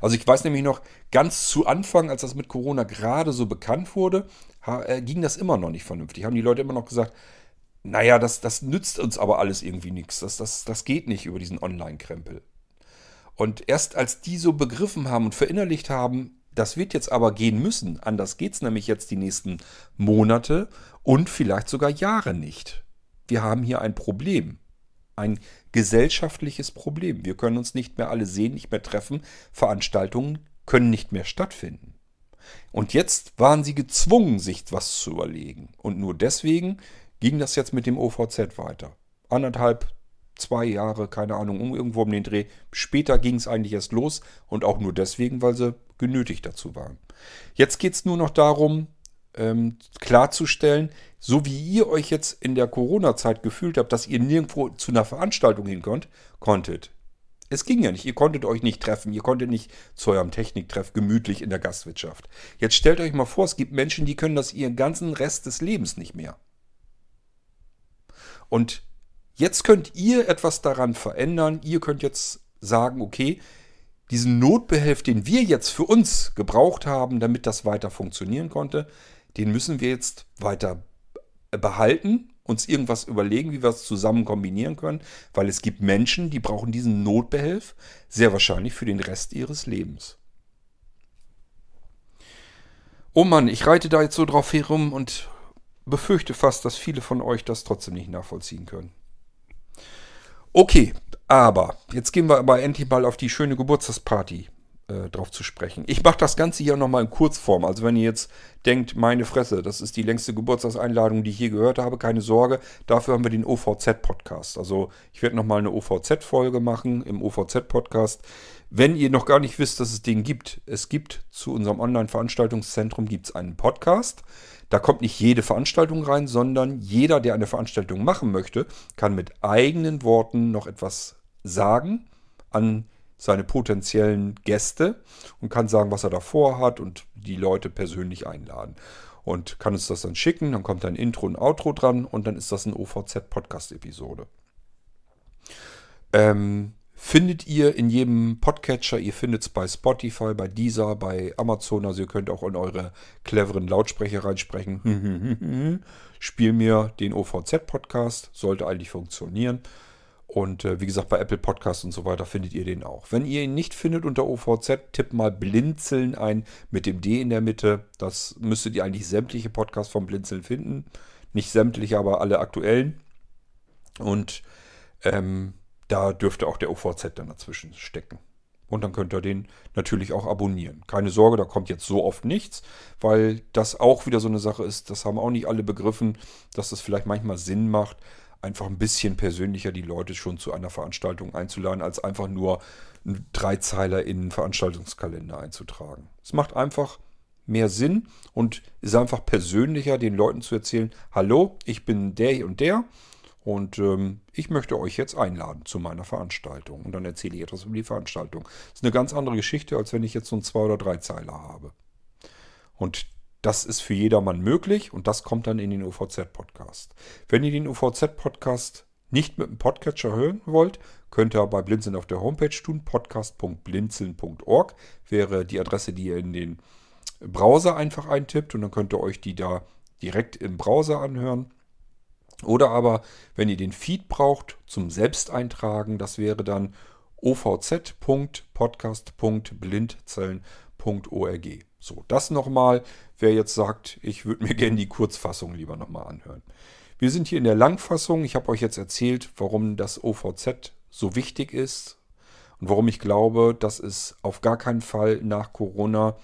Also ich weiß nämlich noch, ganz zu Anfang, als das mit Corona gerade so bekannt wurde, äh, ging das immer noch nicht vernünftig. Haben die Leute immer noch gesagt, naja, das, das nützt uns aber alles irgendwie nichts. Das, das, das geht nicht über diesen Online-Krempel. Und erst als die so begriffen haben und verinnerlicht haben, das wird jetzt aber gehen müssen, anders geht es nämlich jetzt die nächsten Monate und vielleicht sogar Jahre nicht. Wir haben hier ein Problem. Ein gesellschaftliches Problem. Wir können uns nicht mehr alle sehen, nicht mehr treffen. Veranstaltungen können nicht mehr stattfinden. Und jetzt waren sie gezwungen, sich was zu überlegen. Und nur deswegen ging das jetzt mit dem OVZ weiter. Anderthalb, zwei Jahre, keine Ahnung, irgendwo um den Dreh. Später ging es eigentlich erst los und auch nur deswegen, weil sie genötigt dazu waren. Jetzt geht es nur noch darum, ähm, klarzustellen, so wie ihr euch jetzt in der Corona-Zeit gefühlt habt, dass ihr nirgendwo zu einer Veranstaltung hin konntet. Es ging ja nicht, ihr konntet euch nicht treffen, ihr konntet nicht zu eurem Techniktreff gemütlich in der Gastwirtschaft. Jetzt stellt euch mal vor, es gibt Menschen, die können das ihren ganzen Rest des Lebens nicht mehr. Und Jetzt könnt ihr etwas daran verändern. Ihr könnt jetzt sagen, okay, diesen Notbehelf, den wir jetzt für uns gebraucht haben, damit das weiter funktionieren konnte, den müssen wir jetzt weiter behalten, uns irgendwas überlegen, wie wir es zusammen kombinieren können, weil es gibt Menschen, die brauchen diesen Notbehelf sehr wahrscheinlich für den Rest ihres Lebens. Oh Mann, ich reite da jetzt so drauf herum und befürchte fast, dass viele von euch das trotzdem nicht nachvollziehen können. Okay, aber jetzt gehen wir aber endlich mal auf die schöne Geburtstagsparty äh, drauf zu sprechen. Ich mache das Ganze hier nochmal in Kurzform. Also wenn ihr jetzt denkt, meine Fresse, das ist die längste Geburtstagseinladung, die ich je gehört habe, keine Sorge. Dafür haben wir den OVZ-Podcast. Also ich werde nochmal eine OVZ-Folge machen im OVZ-Podcast. Wenn ihr noch gar nicht wisst, dass es den gibt, es gibt zu unserem Online-Veranstaltungszentrum einen Podcast. Da kommt nicht jede Veranstaltung rein, sondern jeder, der eine Veranstaltung machen möchte, kann mit eigenen Worten noch etwas sagen an seine potenziellen Gäste und kann sagen, was er davor hat und die Leute persönlich einladen. Und kann uns das dann schicken, dann kommt ein Intro und Outro dran und dann ist das eine OVZ-Podcast-Episode. Ähm, Findet ihr in jedem Podcatcher, ihr findet es bei Spotify, bei Deezer, bei Amazon, also ihr könnt auch in eure cleveren Lautsprecher reinsprechen. *laughs* Spiel mir den OVZ-Podcast, sollte eigentlich funktionieren. Und äh, wie gesagt, bei Apple Podcasts und so weiter findet ihr den auch. Wenn ihr ihn nicht findet unter OVZ, tippt mal Blinzeln ein mit dem D in der Mitte. Das müsstet ihr eigentlich sämtliche Podcasts vom Blinzeln finden. Nicht sämtliche, aber alle aktuellen. Und ähm, da dürfte auch der OVZ dann dazwischen stecken. Und dann könnt ihr den natürlich auch abonnieren. Keine Sorge, da kommt jetzt so oft nichts, weil das auch wieder so eine Sache ist, das haben auch nicht alle begriffen, dass das vielleicht manchmal Sinn macht, einfach ein bisschen persönlicher die Leute schon zu einer Veranstaltung einzuladen, als einfach nur einen Dreizeiler in einen Veranstaltungskalender einzutragen. Es macht einfach mehr Sinn und ist einfach persönlicher, den Leuten zu erzählen, hallo, ich bin der und der und ähm, ich möchte euch jetzt einladen zu meiner Veranstaltung. Und dann erzähle ich etwas über die Veranstaltung. Das ist eine ganz andere Geschichte, als wenn ich jetzt so einen Zwei- oder Dreizeiler habe. Und das ist für jedermann möglich und das kommt dann in den OVZ-Podcast. Wenn ihr den OVZ-Podcast nicht mit dem Podcatcher hören wollt, könnt ihr bei Blinzeln auf der Homepage tun. Podcast.blinzeln.org wäre die Adresse, die ihr in den Browser einfach eintippt und dann könnt ihr euch die da direkt im Browser anhören. Oder aber, wenn ihr den Feed braucht zum Selbsteintragen, das wäre dann ovz.podcast.blindzellen.org. So, das nochmal, wer jetzt sagt, ich würde mir *laughs* gerne die Kurzfassung lieber nochmal anhören. Wir sind hier in der Langfassung. Ich habe euch jetzt erzählt, warum das OVZ so wichtig ist und warum ich glaube, dass es auf gar keinen Fall nach Corona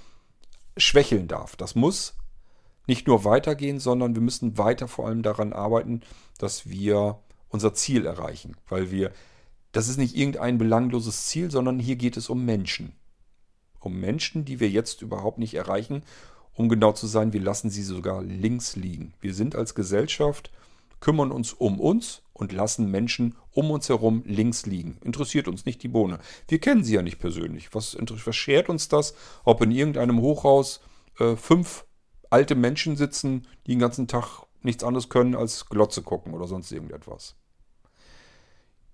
schwächeln darf. Das muss nicht nur weitergehen, sondern wir müssen weiter vor allem daran arbeiten, dass wir unser Ziel erreichen. Weil wir, das ist nicht irgendein belangloses Ziel, sondern hier geht es um Menschen. Um Menschen, die wir jetzt überhaupt nicht erreichen. Um genau zu sein, wir lassen sie sogar links liegen. Wir sind als Gesellschaft kümmern uns um uns und lassen Menschen um uns herum links liegen. Interessiert uns nicht die Bohne. Wir kennen sie ja nicht persönlich. Was, was schert uns das, ob in irgendeinem Hochhaus äh, fünf alte Menschen sitzen, die den ganzen Tag nichts anderes können als Glotze gucken oder sonst irgendetwas.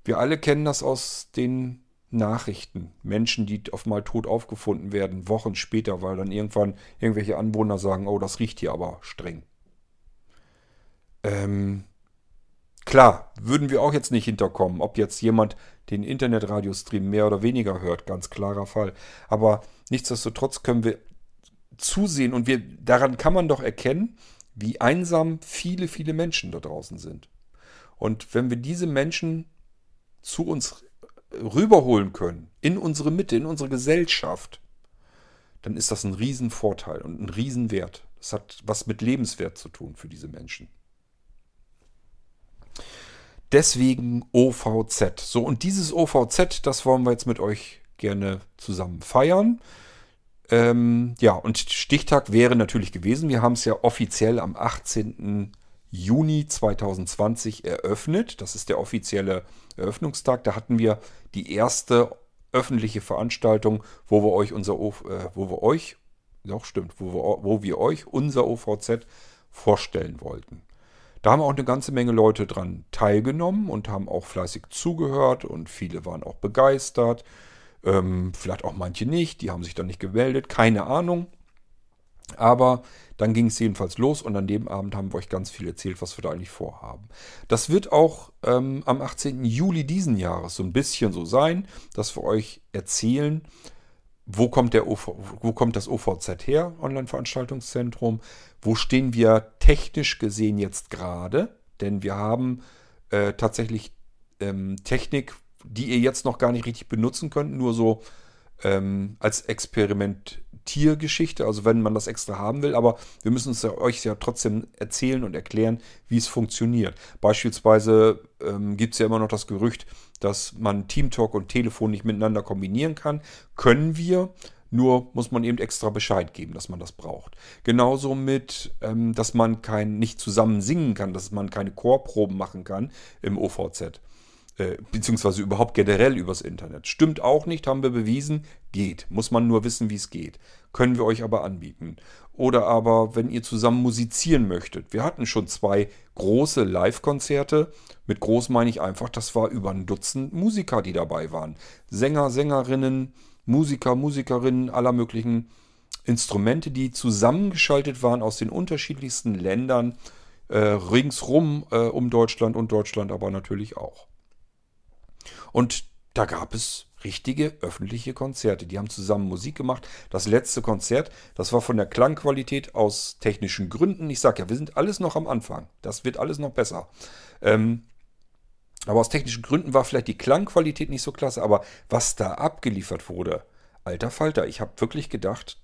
Wir alle kennen das aus den Nachrichten. Menschen, die auf mal tot aufgefunden werden, Wochen später, weil dann irgendwann irgendwelche Anwohner sagen, oh, das riecht hier aber streng. Ähm, klar, würden wir auch jetzt nicht hinterkommen, ob jetzt jemand den Internetradiostream mehr oder weniger hört, ganz klarer Fall. Aber nichtsdestotrotz können wir zusehen und wir, daran kann man doch erkennen, wie einsam viele, viele Menschen da draußen sind. Und wenn wir diese Menschen zu uns rüberholen können, in unsere Mitte, in unsere Gesellschaft, dann ist das ein Riesenvorteil und ein Riesenwert. Das hat was mit Lebenswert zu tun für diese Menschen. Deswegen OVZ. So, und dieses OVZ, das wollen wir jetzt mit euch gerne zusammen feiern. Ähm, ja, und Stichtag wäre natürlich gewesen. Wir haben es ja offiziell am 18. Juni 2020 eröffnet. Das ist der offizielle Eröffnungstag. Da hatten wir die erste öffentliche Veranstaltung, wo wir euch unser, o äh, wo wir euch, doch stimmt, wo wir, wo wir euch unser OVZ vorstellen wollten. Da haben auch eine ganze Menge Leute dran teilgenommen und haben auch fleißig zugehört und viele waren auch begeistert. Ähm, vielleicht auch manche nicht, die haben sich dann nicht gemeldet, keine Ahnung. Aber dann ging es jedenfalls los und an dem Abend haben wir euch ganz viel erzählt, was wir da eigentlich vorhaben. Das wird auch ähm, am 18. Juli diesen Jahres so ein bisschen so sein, dass wir euch erzählen, wo kommt, der OV, wo kommt das OVZ her, Online-Veranstaltungszentrum, wo stehen wir technisch gesehen jetzt gerade, denn wir haben äh, tatsächlich ähm, Technik, die ihr jetzt noch gar nicht richtig benutzen könnt, nur so ähm, als Experiment Tiergeschichte, also wenn man das extra haben will, aber wir müssen es ja, euch ja trotzdem erzählen und erklären, wie es funktioniert. Beispielsweise ähm, gibt es ja immer noch das Gerücht, dass man Teamtalk und Telefon nicht miteinander kombinieren kann. Können wir, nur muss man eben extra Bescheid geben, dass man das braucht. Genauso mit, ähm, dass man kein, nicht zusammen singen kann, dass man keine Chorproben machen kann im OVZ. Äh, beziehungsweise überhaupt generell übers Internet. Stimmt auch nicht, haben wir bewiesen, geht. Muss man nur wissen, wie es geht. Können wir euch aber anbieten. Oder aber, wenn ihr zusammen musizieren möchtet. Wir hatten schon zwei große Live-Konzerte. Mit groß meine ich einfach, das war über ein Dutzend Musiker, die dabei waren. Sänger, Sängerinnen, Musiker, Musikerinnen aller möglichen Instrumente, die zusammengeschaltet waren aus den unterschiedlichsten Ländern äh, ringsrum äh, um Deutschland und Deutschland aber natürlich auch. Und da gab es richtige öffentliche Konzerte. Die haben zusammen Musik gemacht. Das letzte Konzert, das war von der Klangqualität aus technischen Gründen. Ich sage ja, wir sind alles noch am Anfang. Das wird alles noch besser. Ähm, aber aus technischen Gründen war vielleicht die Klangqualität nicht so klasse. Aber was da abgeliefert wurde, alter Falter, ich habe wirklich gedacht,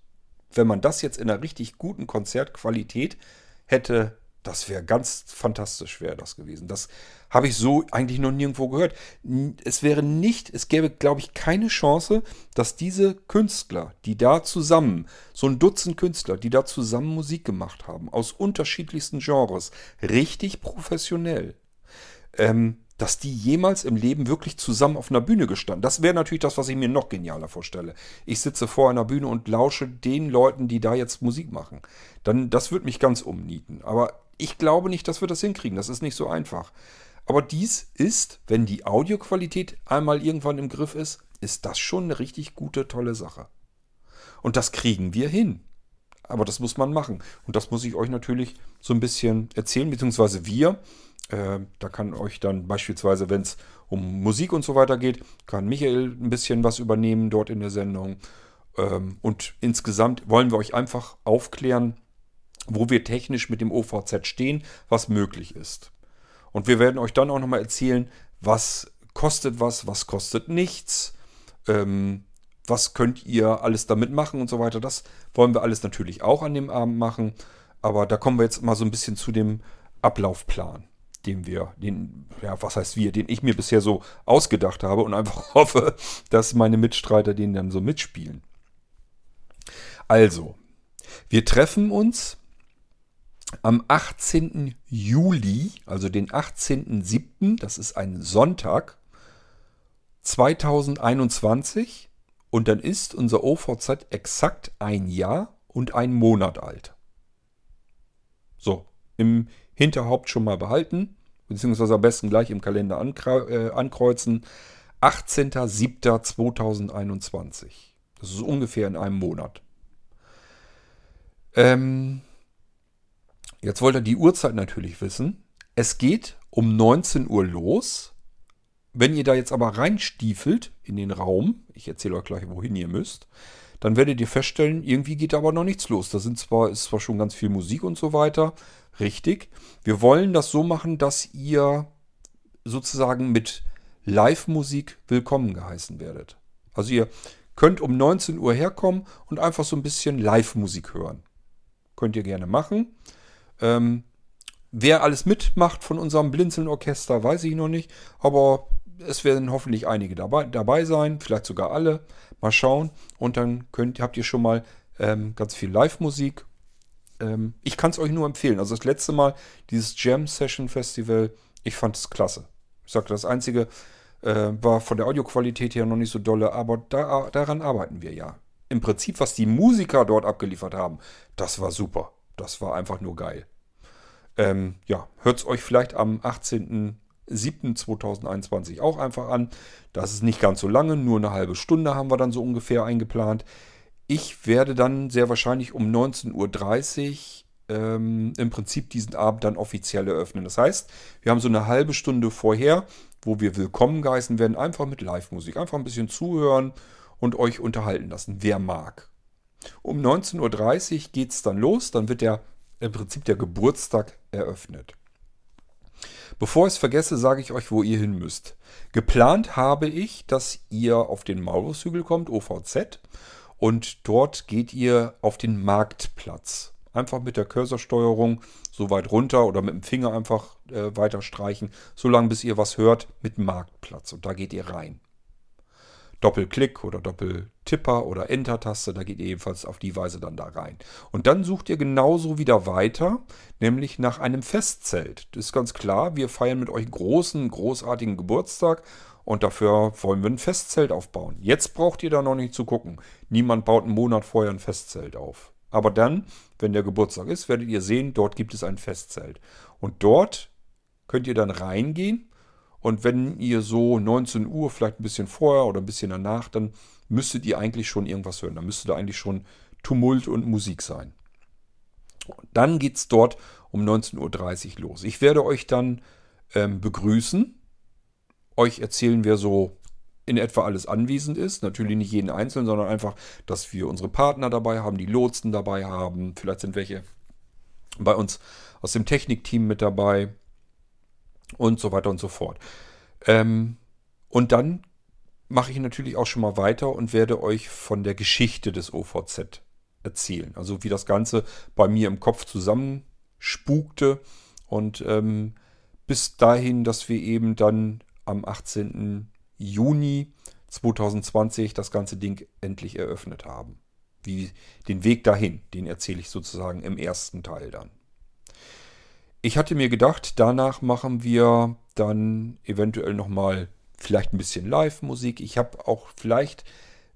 wenn man das jetzt in einer richtig guten Konzertqualität hätte das wäre ganz fantastisch, wäre das gewesen. Das habe ich so eigentlich noch nirgendwo gehört. Es wäre nicht, es gäbe, glaube ich, keine Chance, dass diese Künstler, die da zusammen, so ein Dutzend Künstler, die da zusammen Musik gemacht haben, aus unterschiedlichsten Genres, richtig professionell, ähm, dass die jemals im Leben wirklich zusammen auf einer Bühne gestanden. Das wäre natürlich das, was ich mir noch genialer vorstelle. Ich sitze vor einer Bühne und lausche den Leuten, die da jetzt Musik machen. Dann, das würde mich ganz umnieten. Aber ich glaube nicht, dass wir das hinkriegen. Das ist nicht so einfach. Aber dies ist, wenn die Audioqualität einmal irgendwann im Griff ist, ist das schon eine richtig gute, tolle Sache. Und das kriegen wir hin. Aber das muss man machen. Und das muss ich euch natürlich so ein bisschen erzählen, beziehungsweise wir. Äh, da kann euch dann beispielsweise, wenn es um Musik und so weiter geht, kann Michael ein bisschen was übernehmen dort in der Sendung. Ähm, und insgesamt wollen wir euch einfach aufklären, wo wir technisch mit dem OVZ stehen, was möglich ist. Und wir werden euch dann auch nochmal erzählen, was kostet was, was kostet nichts, ähm, was könnt ihr alles damit machen und so weiter. Das wollen wir alles natürlich auch an dem Abend machen. Aber da kommen wir jetzt mal so ein bisschen zu dem Ablaufplan, den wir, den, ja, was heißt wir, den ich mir bisher so ausgedacht habe und einfach *laughs* hoffe, dass meine Mitstreiter den dann so mitspielen. Also, wir treffen uns am 18. Juli, also den 18.07., das ist ein Sonntag 2021 und dann ist unser OVZ exakt ein Jahr und ein Monat alt. So, im Hinterhaupt schon mal behalten, beziehungsweise am besten gleich im Kalender äh, ankreuzen. 18.07.2021. Das ist ungefähr in einem Monat. Ähm, jetzt wollt ihr die Uhrzeit natürlich wissen. Es geht um 19 Uhr los. Wenn ihr da jetzt aber reinstiefelt in den Raum, ich erzähle euch gleich, wohin ihr müsst, dann werdet ihr feststellen, irgendwie geht aber noch nichts los. Da sind zwar, ist zwar schon ganz viel Musik und so weiter, richtig. Wir wollen das so machen, dass ihr sozusagen mit Live-Musik willkommen geheißen werdet. Also ihr könnt um 19 Uhr herkommen und einfach so ein bisschen Live-Musik hören. Könnt ihr gerne machen. Ähm, wer alles mitmacht von unserem Blinzeln-Orchester, weiß ich noch nicht. Aber es werden hoffentlich einige dabei, dabei sein, vielleicht sogar alle. Mal schauen. Und dann könnt, habt ihr schon mal ähm, ganz viel Live-Musik. Ähm, ich kann es euch nur empfehlen. Also das letzte Mal, dieses Jam Session Festival, ich fand es klasse. Ich sagte, das Einzige äh, war von der Audioqualität her noch nicht so dolle, aber da, daran arbeiten wir ja. Im Prinzip, was die Musiker dort abgeliefert haben, das war super. Das war einfach nur geil. Ähm, ja, hört es euch vielleicht am 18. 7.2021 auch einfach an. Das ist nicht ganz so lange, nur eine halbe Stunde haben wir dann so ungefähr eingeplant. Ich werde dann sehr wahrscheinlich um 19.30 Uhr ähm, im Prinzip diesen Abend dann offiziell eröffnen. Das heißt, wir haben so eine halbe Stunde vorher, wo wir willkommen geheißen werden, einfach mit Live-Musik. Einfach ein bisschen zuhören und euch unterhalten lassen, wer mag. Um 19.30 Uhr geht es dann los, dann wird der im Prinzip der Geburtstag eröffnet. Bevor ich es vergesse, sage ich euch, wo ihr hin müsst. Geplant habe ich, dass ihr auf den Maulushügel kommt, OVZ, und dort geht ihr auf den Marktplatz. Einfach mit der Cursorsteuerung so weit runter oder mit dem Finger einfach äh, weiter streichen, solange bis ihr was hört mit Marktplatz. Und da geht ihr rein. Doppelklick oder Doppeltipper oder Enter-Taste, da geht ihr ebenfalls auf die Weise dann da rein. Und dann sucht ihr genauso wieder weiter, nämlich nach einem Festzelt. Das ist ganz klar, wir feiern mit euch großen, großartigen Geburtstag und dafür wollen wir ein Festzelt aufbauen. Jetzt braucht ihr da noch nicht zu gucken. Niemand baut einen Monat vorher ein Festzelt auf. Aber dann, wenn der Geburtstag ist, werdet ihr sehen, dort gibt es ein Festzelt. Und dort könnt ihr dann reingehen und wenn ihr so 19 Uhr, vielleicht ein bisschen vorher oder ein bisschen danach, dann müsstet ihr eigentlich schon irgendwas hören. Dann müsste da eigentlich schon Tumult und Musik sein. dann geht es dort um 19.30 Uhr los. Ich werde euch dann ähm, begrüßen. Euch erzählen, wer so in etwa alles anwesend ist. Natürlich nicht jeden Einzelnen, sondern einfach, dass wir unsere Partner dabei haben, die Lotsen dabei haben. Vielleicht sind welche bei uns aus dem Technikteam mit dabei und so weiter und so fort. Ähm, und dann mache ich natürlich auch schon mal weiter und werde euch von der Geschichte des OVZ erzählen. Also wie das Ganze bei mir im Kopf zusammenspukte und ähm, bis dahin, dass wir eben dann am 18. Juni 2020 das ganze Ding endlich eröffnet haben. Wie den Weg dahin, den erzähle ich sozusagen im ersten Teil dann. Ich hatte mir gedacht, danach machen wir dann eventuell nochmal vielleicht ein bisschen Live-Musik. Ich habe auch vielleicht,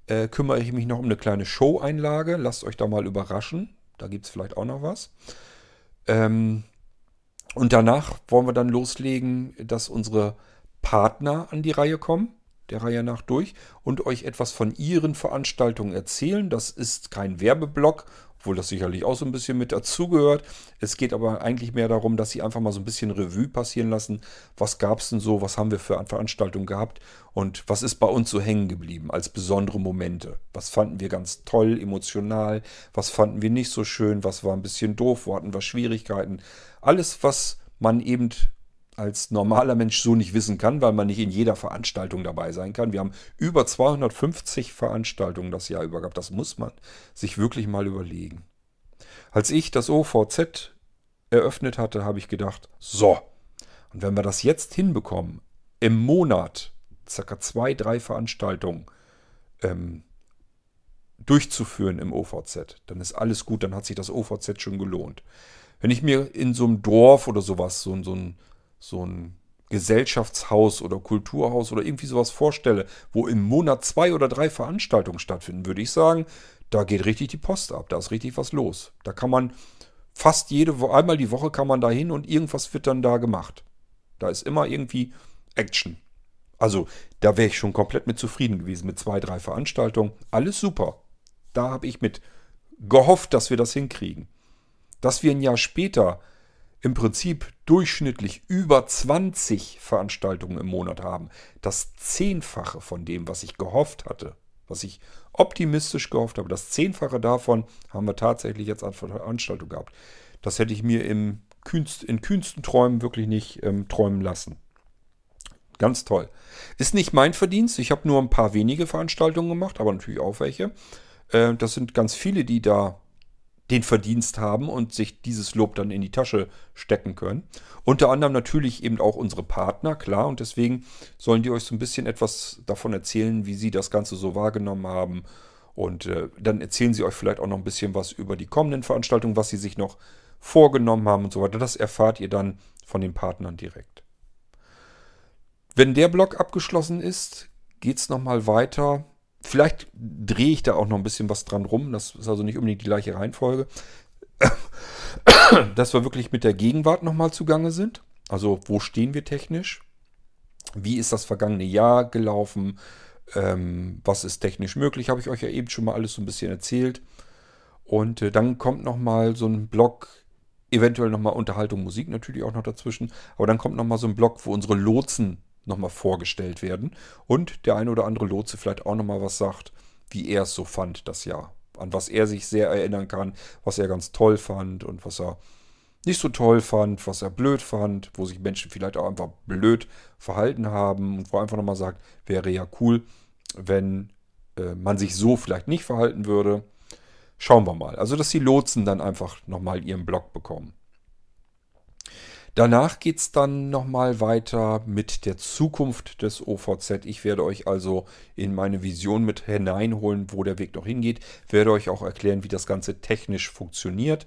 äh, kümmere ich mich noch um eine kleine Show-Einlage. Lasst euch da mal überraschen. Da gibt es vielleicht auch noch was. Ähm, und danach wollen wir dann loslegen, dass unsere Partner an die Reihe kommen, der Reihe nach durch, und euch etwas von ihren Veranstaltungen erzählen. Das ist kein Werbeblock obwohl das sicherlich auch so ein bisschen mit dazugehört. Es geht aber eigentlich mehr darum, dass sie einfach mal so ein bisschen Revue passieren lassen. Was gab es denn so? Was haben wir für Veranstaltungen gehabt? Und was ist bei uns so hängen geblieben als besondere Momente? Was fanden wir ganz toll, emotional? Was fanden wir nicht so schön? Was war ein bisschen doof? Wo hatten wir Schwierigkeiten? Alles, was man eben als normaler Mensch so nicht wissen kann, weil man nicht in jeder Veranstaltung dabei sein kann. Wir haben über 250 Veranstaltungen das Jahr über gehabt. Das muss man sich wirklich mal überlegen. Als ich das OVZ eröffnet hatte, habe ich gedacht, so, und wenn wir das jetzt hinbekommen, im Monat circa zwei, drei Veranstaltungen ähm, durchzuführen im OVZ, dann ist alles gut, dann hat sich das OVZ schon gelohnt. Wenn ich mir in so einem Dorf oder sowas, so, so, ein, so ein Gesellschaftshaus oder Kulturhaus oder irgendwie sowas vorstelle, wo im Monat zwei oder drei Veranstaltungen stattfinden, würde ich sagen, da geht richtig die Post ab, da ist richtig was los. Da kann man fast jede Woche, einmal die Woche kann man da hin und irgendwas wird dann da gemacht. Da ist immer irgendwie Action. Also da wäre ich schon komplett mit zufrieden gewesen mit zwei, drei Veranstaltungen. Alles super. Da habe ich mit gehofft, dass wir das hinkriegen. Dass wir ein Jahr später im Prinzip durchschnittlich über 20 Veranstaltungen im Monat haben. Das Zehnfache von dem, was ich gehofft hatte, was ich optimistisch gehofft habe, das Zehnfache davon haben wir tatsächlich jetzt an Veranstaltung gehabt. Das hätte ich mir im kühnst, in kühnsten Träumen wirklich nicht ähm, träumen lassen. Ganz toll. Ist nicht mein Verdienst. Ich habe nur ein paar wenige Veranstaltungen gemacht, aber natürlich auch welche. Äh, das sind ganz viele, die da den Verdienst haben und sich dieses Lob dann in die Tasche stecken können. Unter anderem natürlich eben auch unsere Partner, klar, und deswegen sollen die euch so ein bisschen etwas davon erzählen, wie sie das Ganze so wahrgenommen haben. Und äh, dann erzählen sie euch vielleicht auch noch ein bisschen was über die kommenden Veranstaltungen, was sie sich noch vorgenommen haben und so weiter. Das erfahrt ihr dann von den Partnern direkt. Wenn der Block abgeschlossen ist, geht es nochmal weiter Vielleicht drehe ich da auch noch ein bisschen was dran rum. Das ist also nicht unbedingt die gleiche Reihenfolge. *coughs* Dass wir wirklich mit der Gegenwart nochmal zugange sind. Also wo stehen wir technisch? Wie ist das vergangene Jahr gelaufen? Ähm, was ist technisch möglich? Habe ich euch ja eben schon mal alles so ein bisschen erzählt. Und äh, dann kommt nochmal so ein Block, eventuell nochmal Unterhaltung, Musik natürlich auch noch dazwischen. Aber dann kommt nochmal so ein Block, wo unsere Lotsen nochmal vorgestellt werden. Und der eine oder andere Lotse vielleicht auch nochmal was sagt, wie er es so fand, das Jahr. An was er sich sehr erinnern kann, was er ganz toll fand und was er nicht so toll fand, was er blöd fand, wo sich Menschen vielleicht auch einfach blöd verhalten haben und wo er einfach nochmal sagt, wäre ja cool, wenn äh, man sich so vielleicht nicht verhalten würde. Schauen wir mal. Also, dass die Lotsen dann einfach nochmal ihren Blog bekommen. Danach geht es dann nochmal weiter mit der Zukunft des OVZ. Ich werde euch also in meine Vision mit hineinholen, wo der Weg noch hingeht. Werde euch auch erklären, wie das Ganze technisch funktioniert.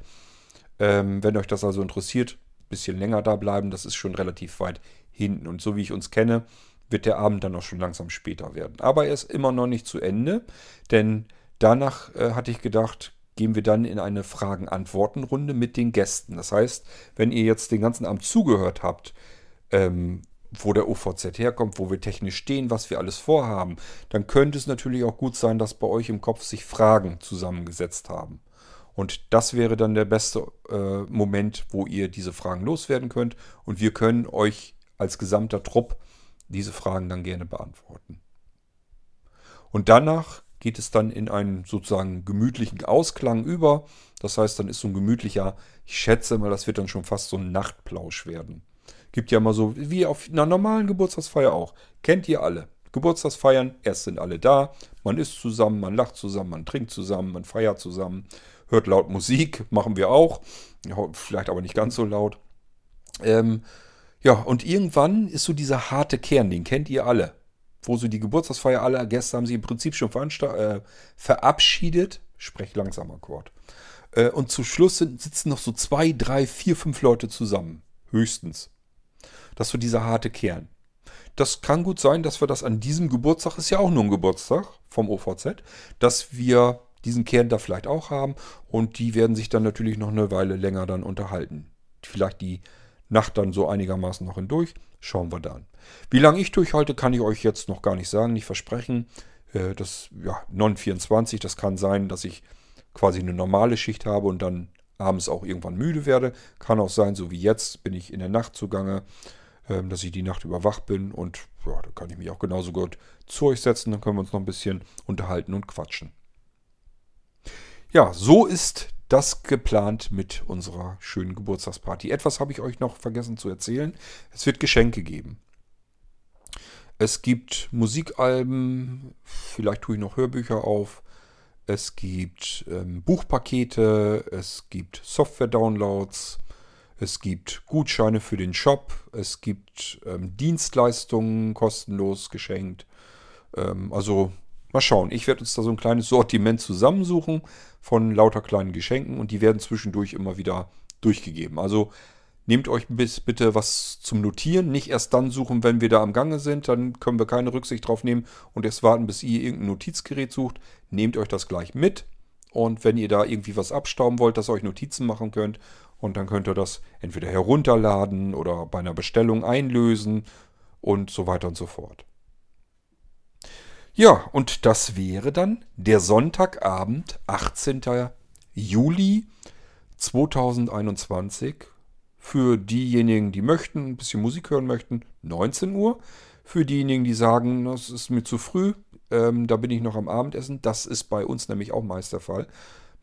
Ähm, wenn euch das also interessiert, ein bisschen länger da bleiben. Das ist schon relativ weit hinten. Und so wie ich uns kenne, wird der Abend dann auch schon langsam später werden. Aber er ist immer noch nicht zu Ende, denn danach äh, hatte ich gedacht, gehen wir dann in eine Fragen-Antworten-Runde mit den Gästen. Das heißt, wenn ihr jetzt den ganzen Abend zugehört habt, ähm, wo der OVZ herkommt, wo wir technisch stehen, was wir alles vorhaben, dann könnte es natürlich auch gut sein, dass bei euch im Kopf sich Fragen zusammengesetzt haben. Und das wäre dann der beste äh, Moment, wo ihr diese Fragen loswerden könnt. Und wir können euch als gesamter Trupp diese Fragen dann gerne beantworten. Und danach geht es dann in einen sozusagen gemütlichen Ausklang über. Das heißt, dann ist so ein gemütlicher, ich schätze mal, das wird dann schon fast so ein Nachtplausch werden. Gibt ja mal so, wie auf einer normalen Geburtstagsfeier auch. Kennt ihr alle. Geburtstagsfeiern, erst sind alle da, man isst zusammen, man lacht zusammen, man trinkt zusammen, man feiert zusammen, hört laut Musik, *laughs* machen wir auch. Vielleicht aber nicht ganz so laut. Ähm, ja, und irgendwann ist so dieser harte Kern, den kennt ihr alle wo so die Geburtstagsfeier aller Gäste haben sich im Prinzip schon äh, verabschiedet. Sprech langsam Akkord. Äh, und zu Schluss sind, sitzen noch so zwei, drei, vier, fünf Leute zusammen. Höchstens. Das ist so dieser harte Kern. Das kann gut sein, dass wir das an diesem Geburtstag, ist ja auch nur ein Geburtstag vom OVZ, dass wir diesen Kern da vielleicht auch haben und die werden sich dann natürlich noch eine Weile länger dann unterhalten. Vielleicht die Nacht dann so einigermaßen noch hindurch. Schauen wir dann. Wie lange ich durchhalte, kann ich euch jetzt noch gar nicht sagen, nicht versprechen. Äh, das, ja, 924, das kann sein, dass ich quasi eine normale Schicht habe und dann abends auch irgendwann müde werde. Kann auch sein, so wie jetzt, bin ich in der Nacht zugange, ähm, dass ich die Nacht über wach bin und ja, da kann ich mich auch genauso gut zu euch setzen. Dann können wir uns noch ein bisschen unterhalten und quatschen. Ja, so ist das geplant mit unserer schönen Geburtstagsparty. Etwas habe ich euch noch vergessen zu erzählen. Es wird Geschenke geben. Es gibt Musikalben, vielleicht tue ich noch Hörbücher auf. Es gibt ähm, Buchpakete, es gibt Software-Downloads, es gibt Gutscheine für den Shop, es gibt ähm, Dienstleistungen kostenlos geschenkt. Ähm, also mal schauen, ich werde uns da so ein kleines Sortiment zusammensuchen von lauter kleinen Geschenken und die werden zwischendurch immer wieder durchgegeben. Also nehmt euch bis bitte was zum Notieren. Nicht erst dann suchen, wenn wir da am Gange sind. Dann können wir keine Rücksicht drauf nehmen und erst warten, bis ihr irgendein Notizgerät sucht. Nehmt euch das gleich mit. Und wenn ihr da irgendwie was abstauben wollt, dass ihr euch Notizen machen könnt. Und dann könnt ihr das entweder herunterladen oder bei einer Bestellung einlösen und so weiter und so fort. Ja, und das wäre dann der Sonntagabend, 18. Juli 2021. Für diejenigen, die möchten, ein bisschen Musik hören möchten, 19 Uhr. Für diejenigen, die sagen, das ist mir zu früh, ähm, da bin ich noch am Abendessen. Das ist bei uns nämlich auch meist der Fall.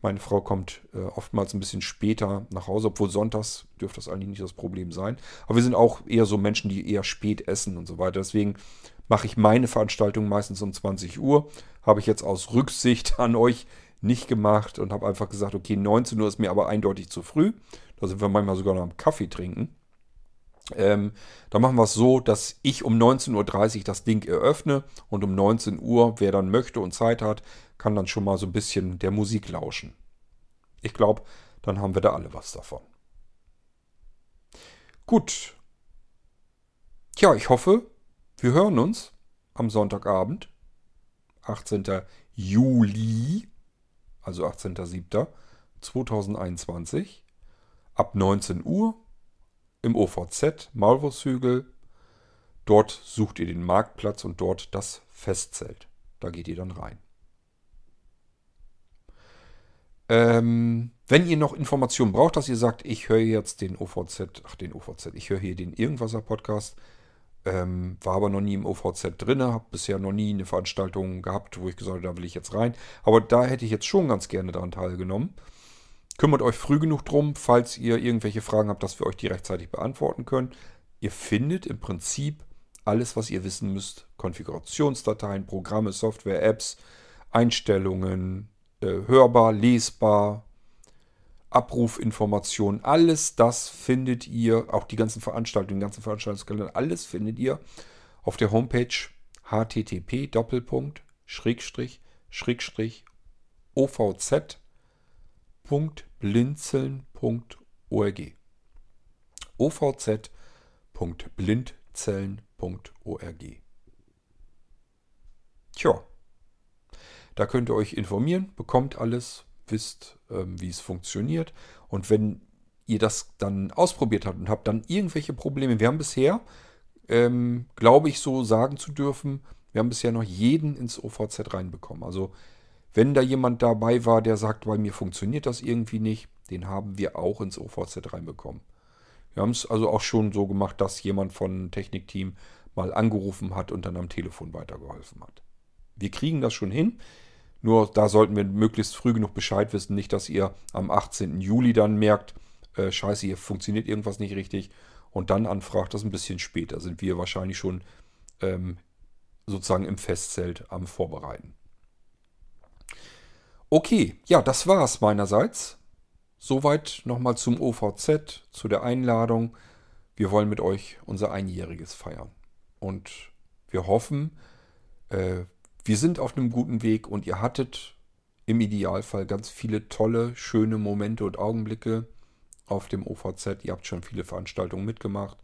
Meine Frau kommt äh, oftmals ein bisschen später nach Hause, obwohl sonntags dürfte das eigentlich nicht das Problem sein. Aber wir sind auch eher so Menschen, die eher spät essen und so weiter. Deswegen mache ich meine Veranstaltung meistens um 20 Uhr. Habe ich jetzt aus Rücksicht *laughs* an euch nicht gemacht und habe einfach gesagt, okay, 19 Uhr ist mir aber eindeutig zu früh. Da sind wir manchmal sogar noch am Kaffee trinken. Ähm, da machen wir es so, dass ich um 19.30 Uhr das Ding eröffne und um 19 Uhr, wer dann möchte und Zeit hat, kann dann schon mal so ein bisschen der Musik lauschen. Ich glaube, dann haben wir da alle was davon. Gut. Tja, ich hoffe, wir hören uns am Sonntagabend, 18. Juli, also 18.07.2021, ab 19 Uhr im OVZ Maulwurfshügel. Dort sucht ihr den Marktplatz und dort das Festzelt. Da geht ihr dann rein. Ähm, wenn ihr noch Informationen braucht, dass ihr sagt, ich höre jetzt den OVZ, ach den OVZ, ich höre hier den Irgendwasser Podcast, ähm, war aber noch nie im OVZ drin, habe bisher noch nie eine Veranstaltung gehabt, wo ich gesagt habe, da will ich jetzt rein. Aber da hätte ich jetzt schon ganz gerne daran teilgenommen. Kümmert euch früh genug drum, falls ihr irgendwelche Fragen habt, dass wir euch die rechtzeitig beantworten können. Ihr findet im Prinzip alles, was ihr wissen müsst. Konfigurationsdateien, Programme, Software, Apps, Einstellungen, äh, hörbar, lesbar, Abrufinformationen, alles das findet ihr, auch die ganzen Veranstaltungen, den ganzen Veranstaltungskalender, alles findet ihr auf der Homepage http Doppelpunkt Ovz.blinzeln.org ovz.blindzellen.org Tja, da könnt ihr euch informieren, bekommt alles, wisst, ähm, wie es funktioniert. Und wenn ihr das dann ausprobiert habt und habt dann irgendwelche Probleme, wir haben bisher, ähm, glaube ich, so sagen zu dürfen, wir haben bisher noch jeden ins OVZ reinbekommen. Also wenn da jemand dabei war, der sagt, bei mir funktioniert das irgendwie nicht, den haben wir auch ins OVZ reinbekommen. Wir haben es also auch schon so gemacht, dass jemand von Technikteam mal angerufen hat und dann am Telefon weitergeholfen hat. Wir kriegen das schon hin. Nur da sollten wir möglichst früh genug Bescheid wissen, nicht, dass ihr am 18. Juli dann merkt, äh, scheiße, hier funktioniert irgendwas nicht richtig und dann anfragt, das ein bisschen später sind wir wahrscheinlich schon ähm, sozusagen im Festzelt am Vorbereiten. Okay, ja, das war es meinerseits. Soweit nochmal zum OVZ, zu der Einladung. Wir wollen mit euch unser Einjähriges feiern. Und wir hoffen, äh, wir sind auf einem guten Weg und ihr hattet im Idealfall ganz viele tolle, schöne Momente und Augenblicke auf dem OVZ. Ihr habt schon viele Veranstaltungen mitgemacht.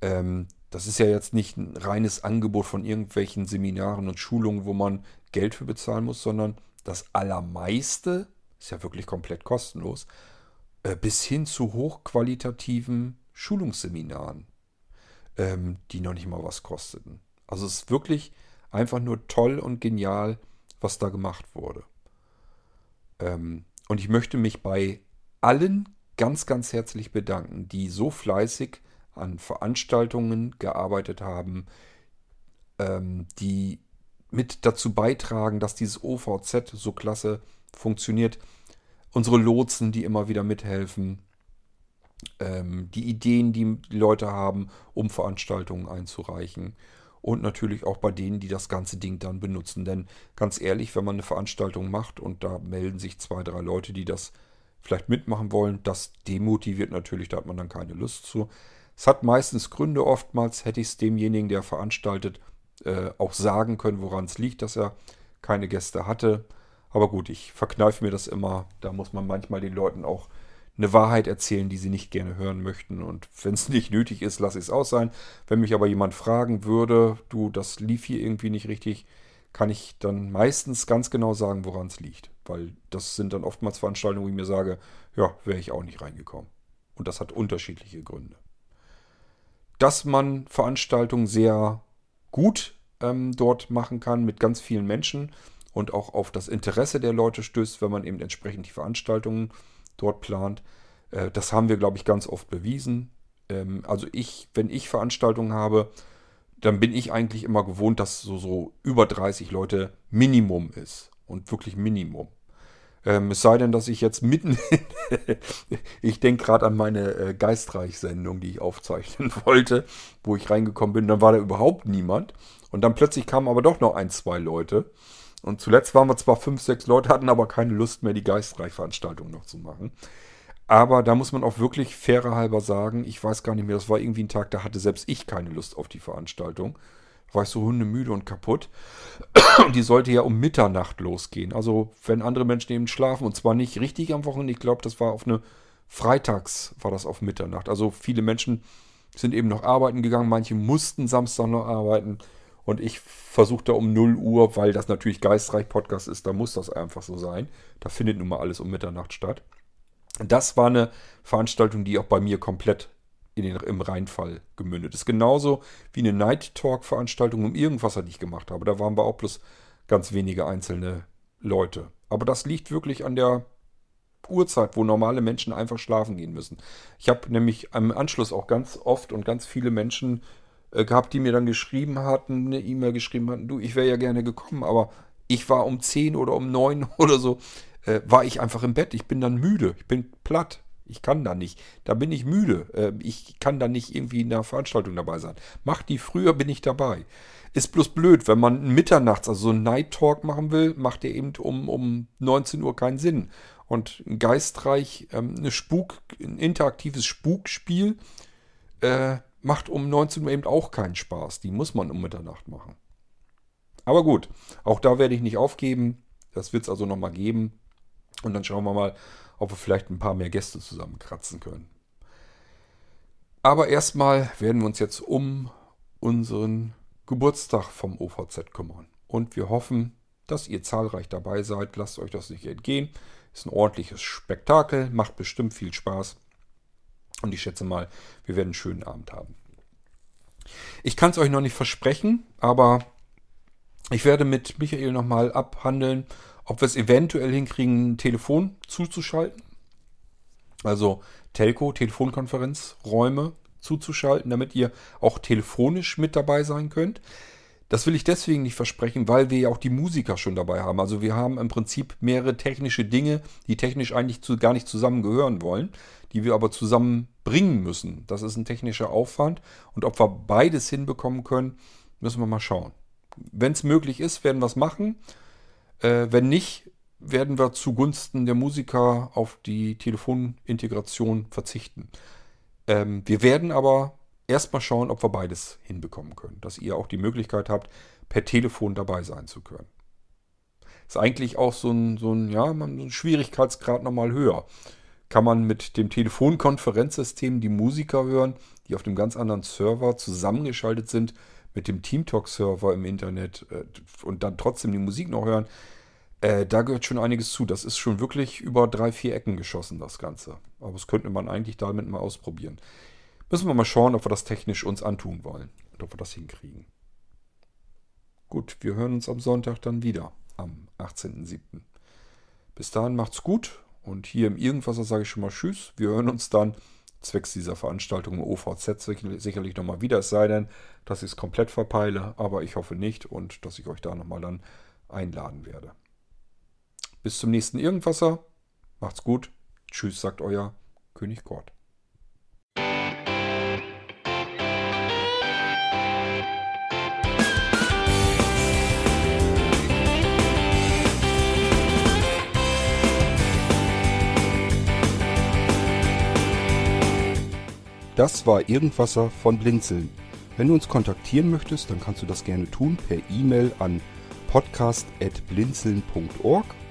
Ähm, das ist ja jetzt nicht ein reines Angebot von irgendwelchen Seminaren und Schulungen, wo man Geld für bezahlen muss, sondern das Allermeiste ist ja wirklich komplett kostenlos, äh, bis hin zu hochqualitativen Schulungsseminaren, ähm, die noch nicht mal was kosteten. Also es ist wirklich einfach nur toll und genial, was da gemacht wurde. Ähm, und ich möchte mich bei allen ganz, ganz herzlich bedanken, die so fleißig an Veranstaltungen gearbeitet haben, ähm, die mit dazu beitragen, dass dieses OVZ so klasse funktioniert. Unsere Lotsen, die immer wieder mithelfen, ähm, die Ideen, die Leute haben, um Veranstaltungen einzureichen und natürlich auch bei denen, die das ganze Ding dann benutzen. Denn ganz ehrlich, wenn man eine Veranstaltung macht und da melden sich zwei, drei Leute, die das vielleicht mitmachen wollen, das demotiviert natürlich, da hat man dann keine Lust zu. Es hat meistens Gründe, oftmals hätte ich es demjenigen, der veranstaltet, äh, auch sagen können, woran es liegt, dass er keine Gäste hatte. Aber gut, ich verkneife mir das immer. Da muss man manchmal den Leuten auch eine Wahrheit erzählen, die sie nicht gerne hören möchten. Und wenn es *laughs* nicht nötig ist, lasse ich es aus sein. Wenn mich aber jemand fragen würde, du, das lief hier irgendwie nicht richtig, kann ich dann meistens ganz genau sagen, woran es liegt. Weil das sind dann oftmals Veranstaltungen, wo ich mir sage, ja, wäre ich auch nicht reingekommen. Und das hat unterschiedliche Gründe. Dass man Veranstaltungen sehr gut ähm, dort machen kann mit ganz vielen Menschen und auch auf das Interesse der Leute stößt, wenn man eben entsprechend die Veranstaltungen dort plant. Äh, das haben wir, glaube ich, ganz oft bewiesen. Ähm, also ich, wenn ich Veranstaltungen habe, dann bin ich eigentlich immer gewohnt, dass so, so über 30 Leute Minimum ist. Und wirklich Minimum. Ähm, es sei denn, dass ich jetzt mitten. *laughs* ich denke gerade an meine äh, Geistreich-Sendung, die ich aufzeichnen *laughs* wollte, wo ich reingekommen bin. Dann war da überhaupt niemand. Und dann plötzlich kamen aber doch noch ein, zwei Leute. Und zuletzt waren wir zwar fünf, sechs Leute, hatten aber keine Lust mehr, die Geistreich-Veranstaltung noch zu machen. Aber da muss man auch wirklich fairer halber sagen, ich weiß gar nicht mehr, das war irgendwie ein Tag, da hatte selbst ich keine Lust auf die Veranstaltung. War ich so hundemüde und kaputt. Und *clears throat* die sollte ja um Mitternacht losgehen. Also wenn andere Menschen eben schlafen und zwar nicht richtig am Wochenende, ich glaube, das war auf eine Freitags war das auf Mitternacht. Also viele Menschen sind eben noch arbeiten gegangen, manche mussten Samstag noch arbeiten. Und ich versuchte um 0 Uhr, weil das natürlich Geistreich Podcast ist, da muss das einfach so sein. Da findet nun mal alles um Mitternacht statt. Das war eine Veranstaltung, die auch bei mir komplett in den, im Reinfall gemündet ist. Genauso wie eine Night Talk Veranstaltung um irgendwas, die ich gemacht habe. Da waren wir auch bloß ganz wenige einzelne Leute. Aber das liegt wirklich an der Uhrzeit, wo normale Menschen einfach schlafen gehen müssen. Ich habe nämlich im Anschluss auch ganz oft und ganz viele Menschen äh, gehabt, die mir dann geschrieben hatten, eine E-Mail geschrieben hatten, du, ich wäre ja gerne gekommen, aber ich war um 10 oder um 9 *laughs* oder so, äh, war ich einfach im Bett. Ich bin dann müde, ich bin platt. Ich kann da nicht. Da bin ich müde. Äh, ich kann da nicht irgendwie in der Veranstaltung dabei sein. Mach die früher, bin ich dabei. Ist bloß blöd, wenn man mitternachts, also so einen Night Talk machen will, macht der eben um, um 19 Uhr keinen Sinn. Und geistreich, ähm, eine Spuk, ein interaktives Spukspiel, äh, macht um 19 Uhr eben auch keinen Spaß. Die muss man um Mitternacht machen. Aber gut, auch da werde ich nicht aufgeben. Das wird es also nochmal geben. Und dann schauen wir mal, ob wir vielleicht ein paar mehr Gäste zusammenkratzen können. Aber erstmal werden wir uns jetzt um unseren Geburtstag vom OVZ kümmern. Und wir hoffen, dass ihr zahlreich dabei seid. Lasst euch das nicht entgehen. Ist ein ordentliches Spektakel, macht bestimmt viel Spaß. Und ich schätze mal, wir werden einen schönen Abend haben. Ich kann es euch noch nicht versprechen, aber ich werde mit Michael nochmal abhandeln, ob wir es eventuell hinkriegen, ein Telefon zuzuschalten. Also Telco, Telefonkonferenzräume zuzuschalten, damit ihr auch telefonisch mit dabei sein könnt. Das will ich deswegen nicht versprechen, weil wir ja auch die Musiker schon dabei haben. Also wir haben im Prinzip mehrere technische Dinge, die technisch eigentlich zu, gar nicht zusammengehören wollen die wir aber zusammenbringen müssen. Das ist ein technischer Aufwand. Und ob wir beides hinbekommen können, müssen wir mal schauen. Wenn es möglich ist, werden wir es machen. Äh, wenn nicht, werden wir zugunsten der Musiker auf die Telefonintegration verzichten. Ähm, wir werden aber erstmal schauen, ob wir beides hinbekommen können. Dass ihr auch die Möglichkeit habt, per Telefon dabei sein zu können. Ist eigentlich auch so ein, so ein, ja, so ein Schwierigkeitsgrad nochmal höher kann man mit dem Telefonkonferenzsystem die Musiker hören, die auf dem ganz anderen Server zusammengeschaltet sind mit dem TeamTalk-Server im Internet äh, und dann trotzdem die Musik noch hören. Äh, da gehört schon einiges zu. Das ist schon wirklich über drei, vier Ecken geschossen, das Ganze. Aber das könnte man eigentlich damit mal ausprobieren. Müssen wir mal schauen, ob wir das technisch uns antun wollen und ob wir das hinkriegen. Gut, wir hören uns am Sonntag dann wieder, am 18.07. Bis dahin macht's gut und hier im Irgendwasser sage ich schon mal Tschüss. Wir hören uns dann zwecks dieser Veranstaltung im OVZ sicherlich nochmal wieder. Es sei denn, dass ich es komplett verpeile, aber ich hoffe nicht und dass ich euch da nochmal dann einladen werde. Bis zum nächsten Irgendwasser. Macht's gut. Tschüss, sagt euer König Gott. Das war Irgendwasser von Blinzeln. Wenn du uns kontaktieren möchtest, dann kannst du das gerne tun per E-Mail an podcast.blinzeln.org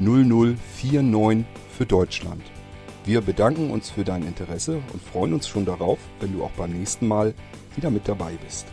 0049 für Deutschland. Wir bedanken uns für dein Interesse und freuen uns schon darauf, wenn du auch beim nächsten Mal wieder mit dabei bist.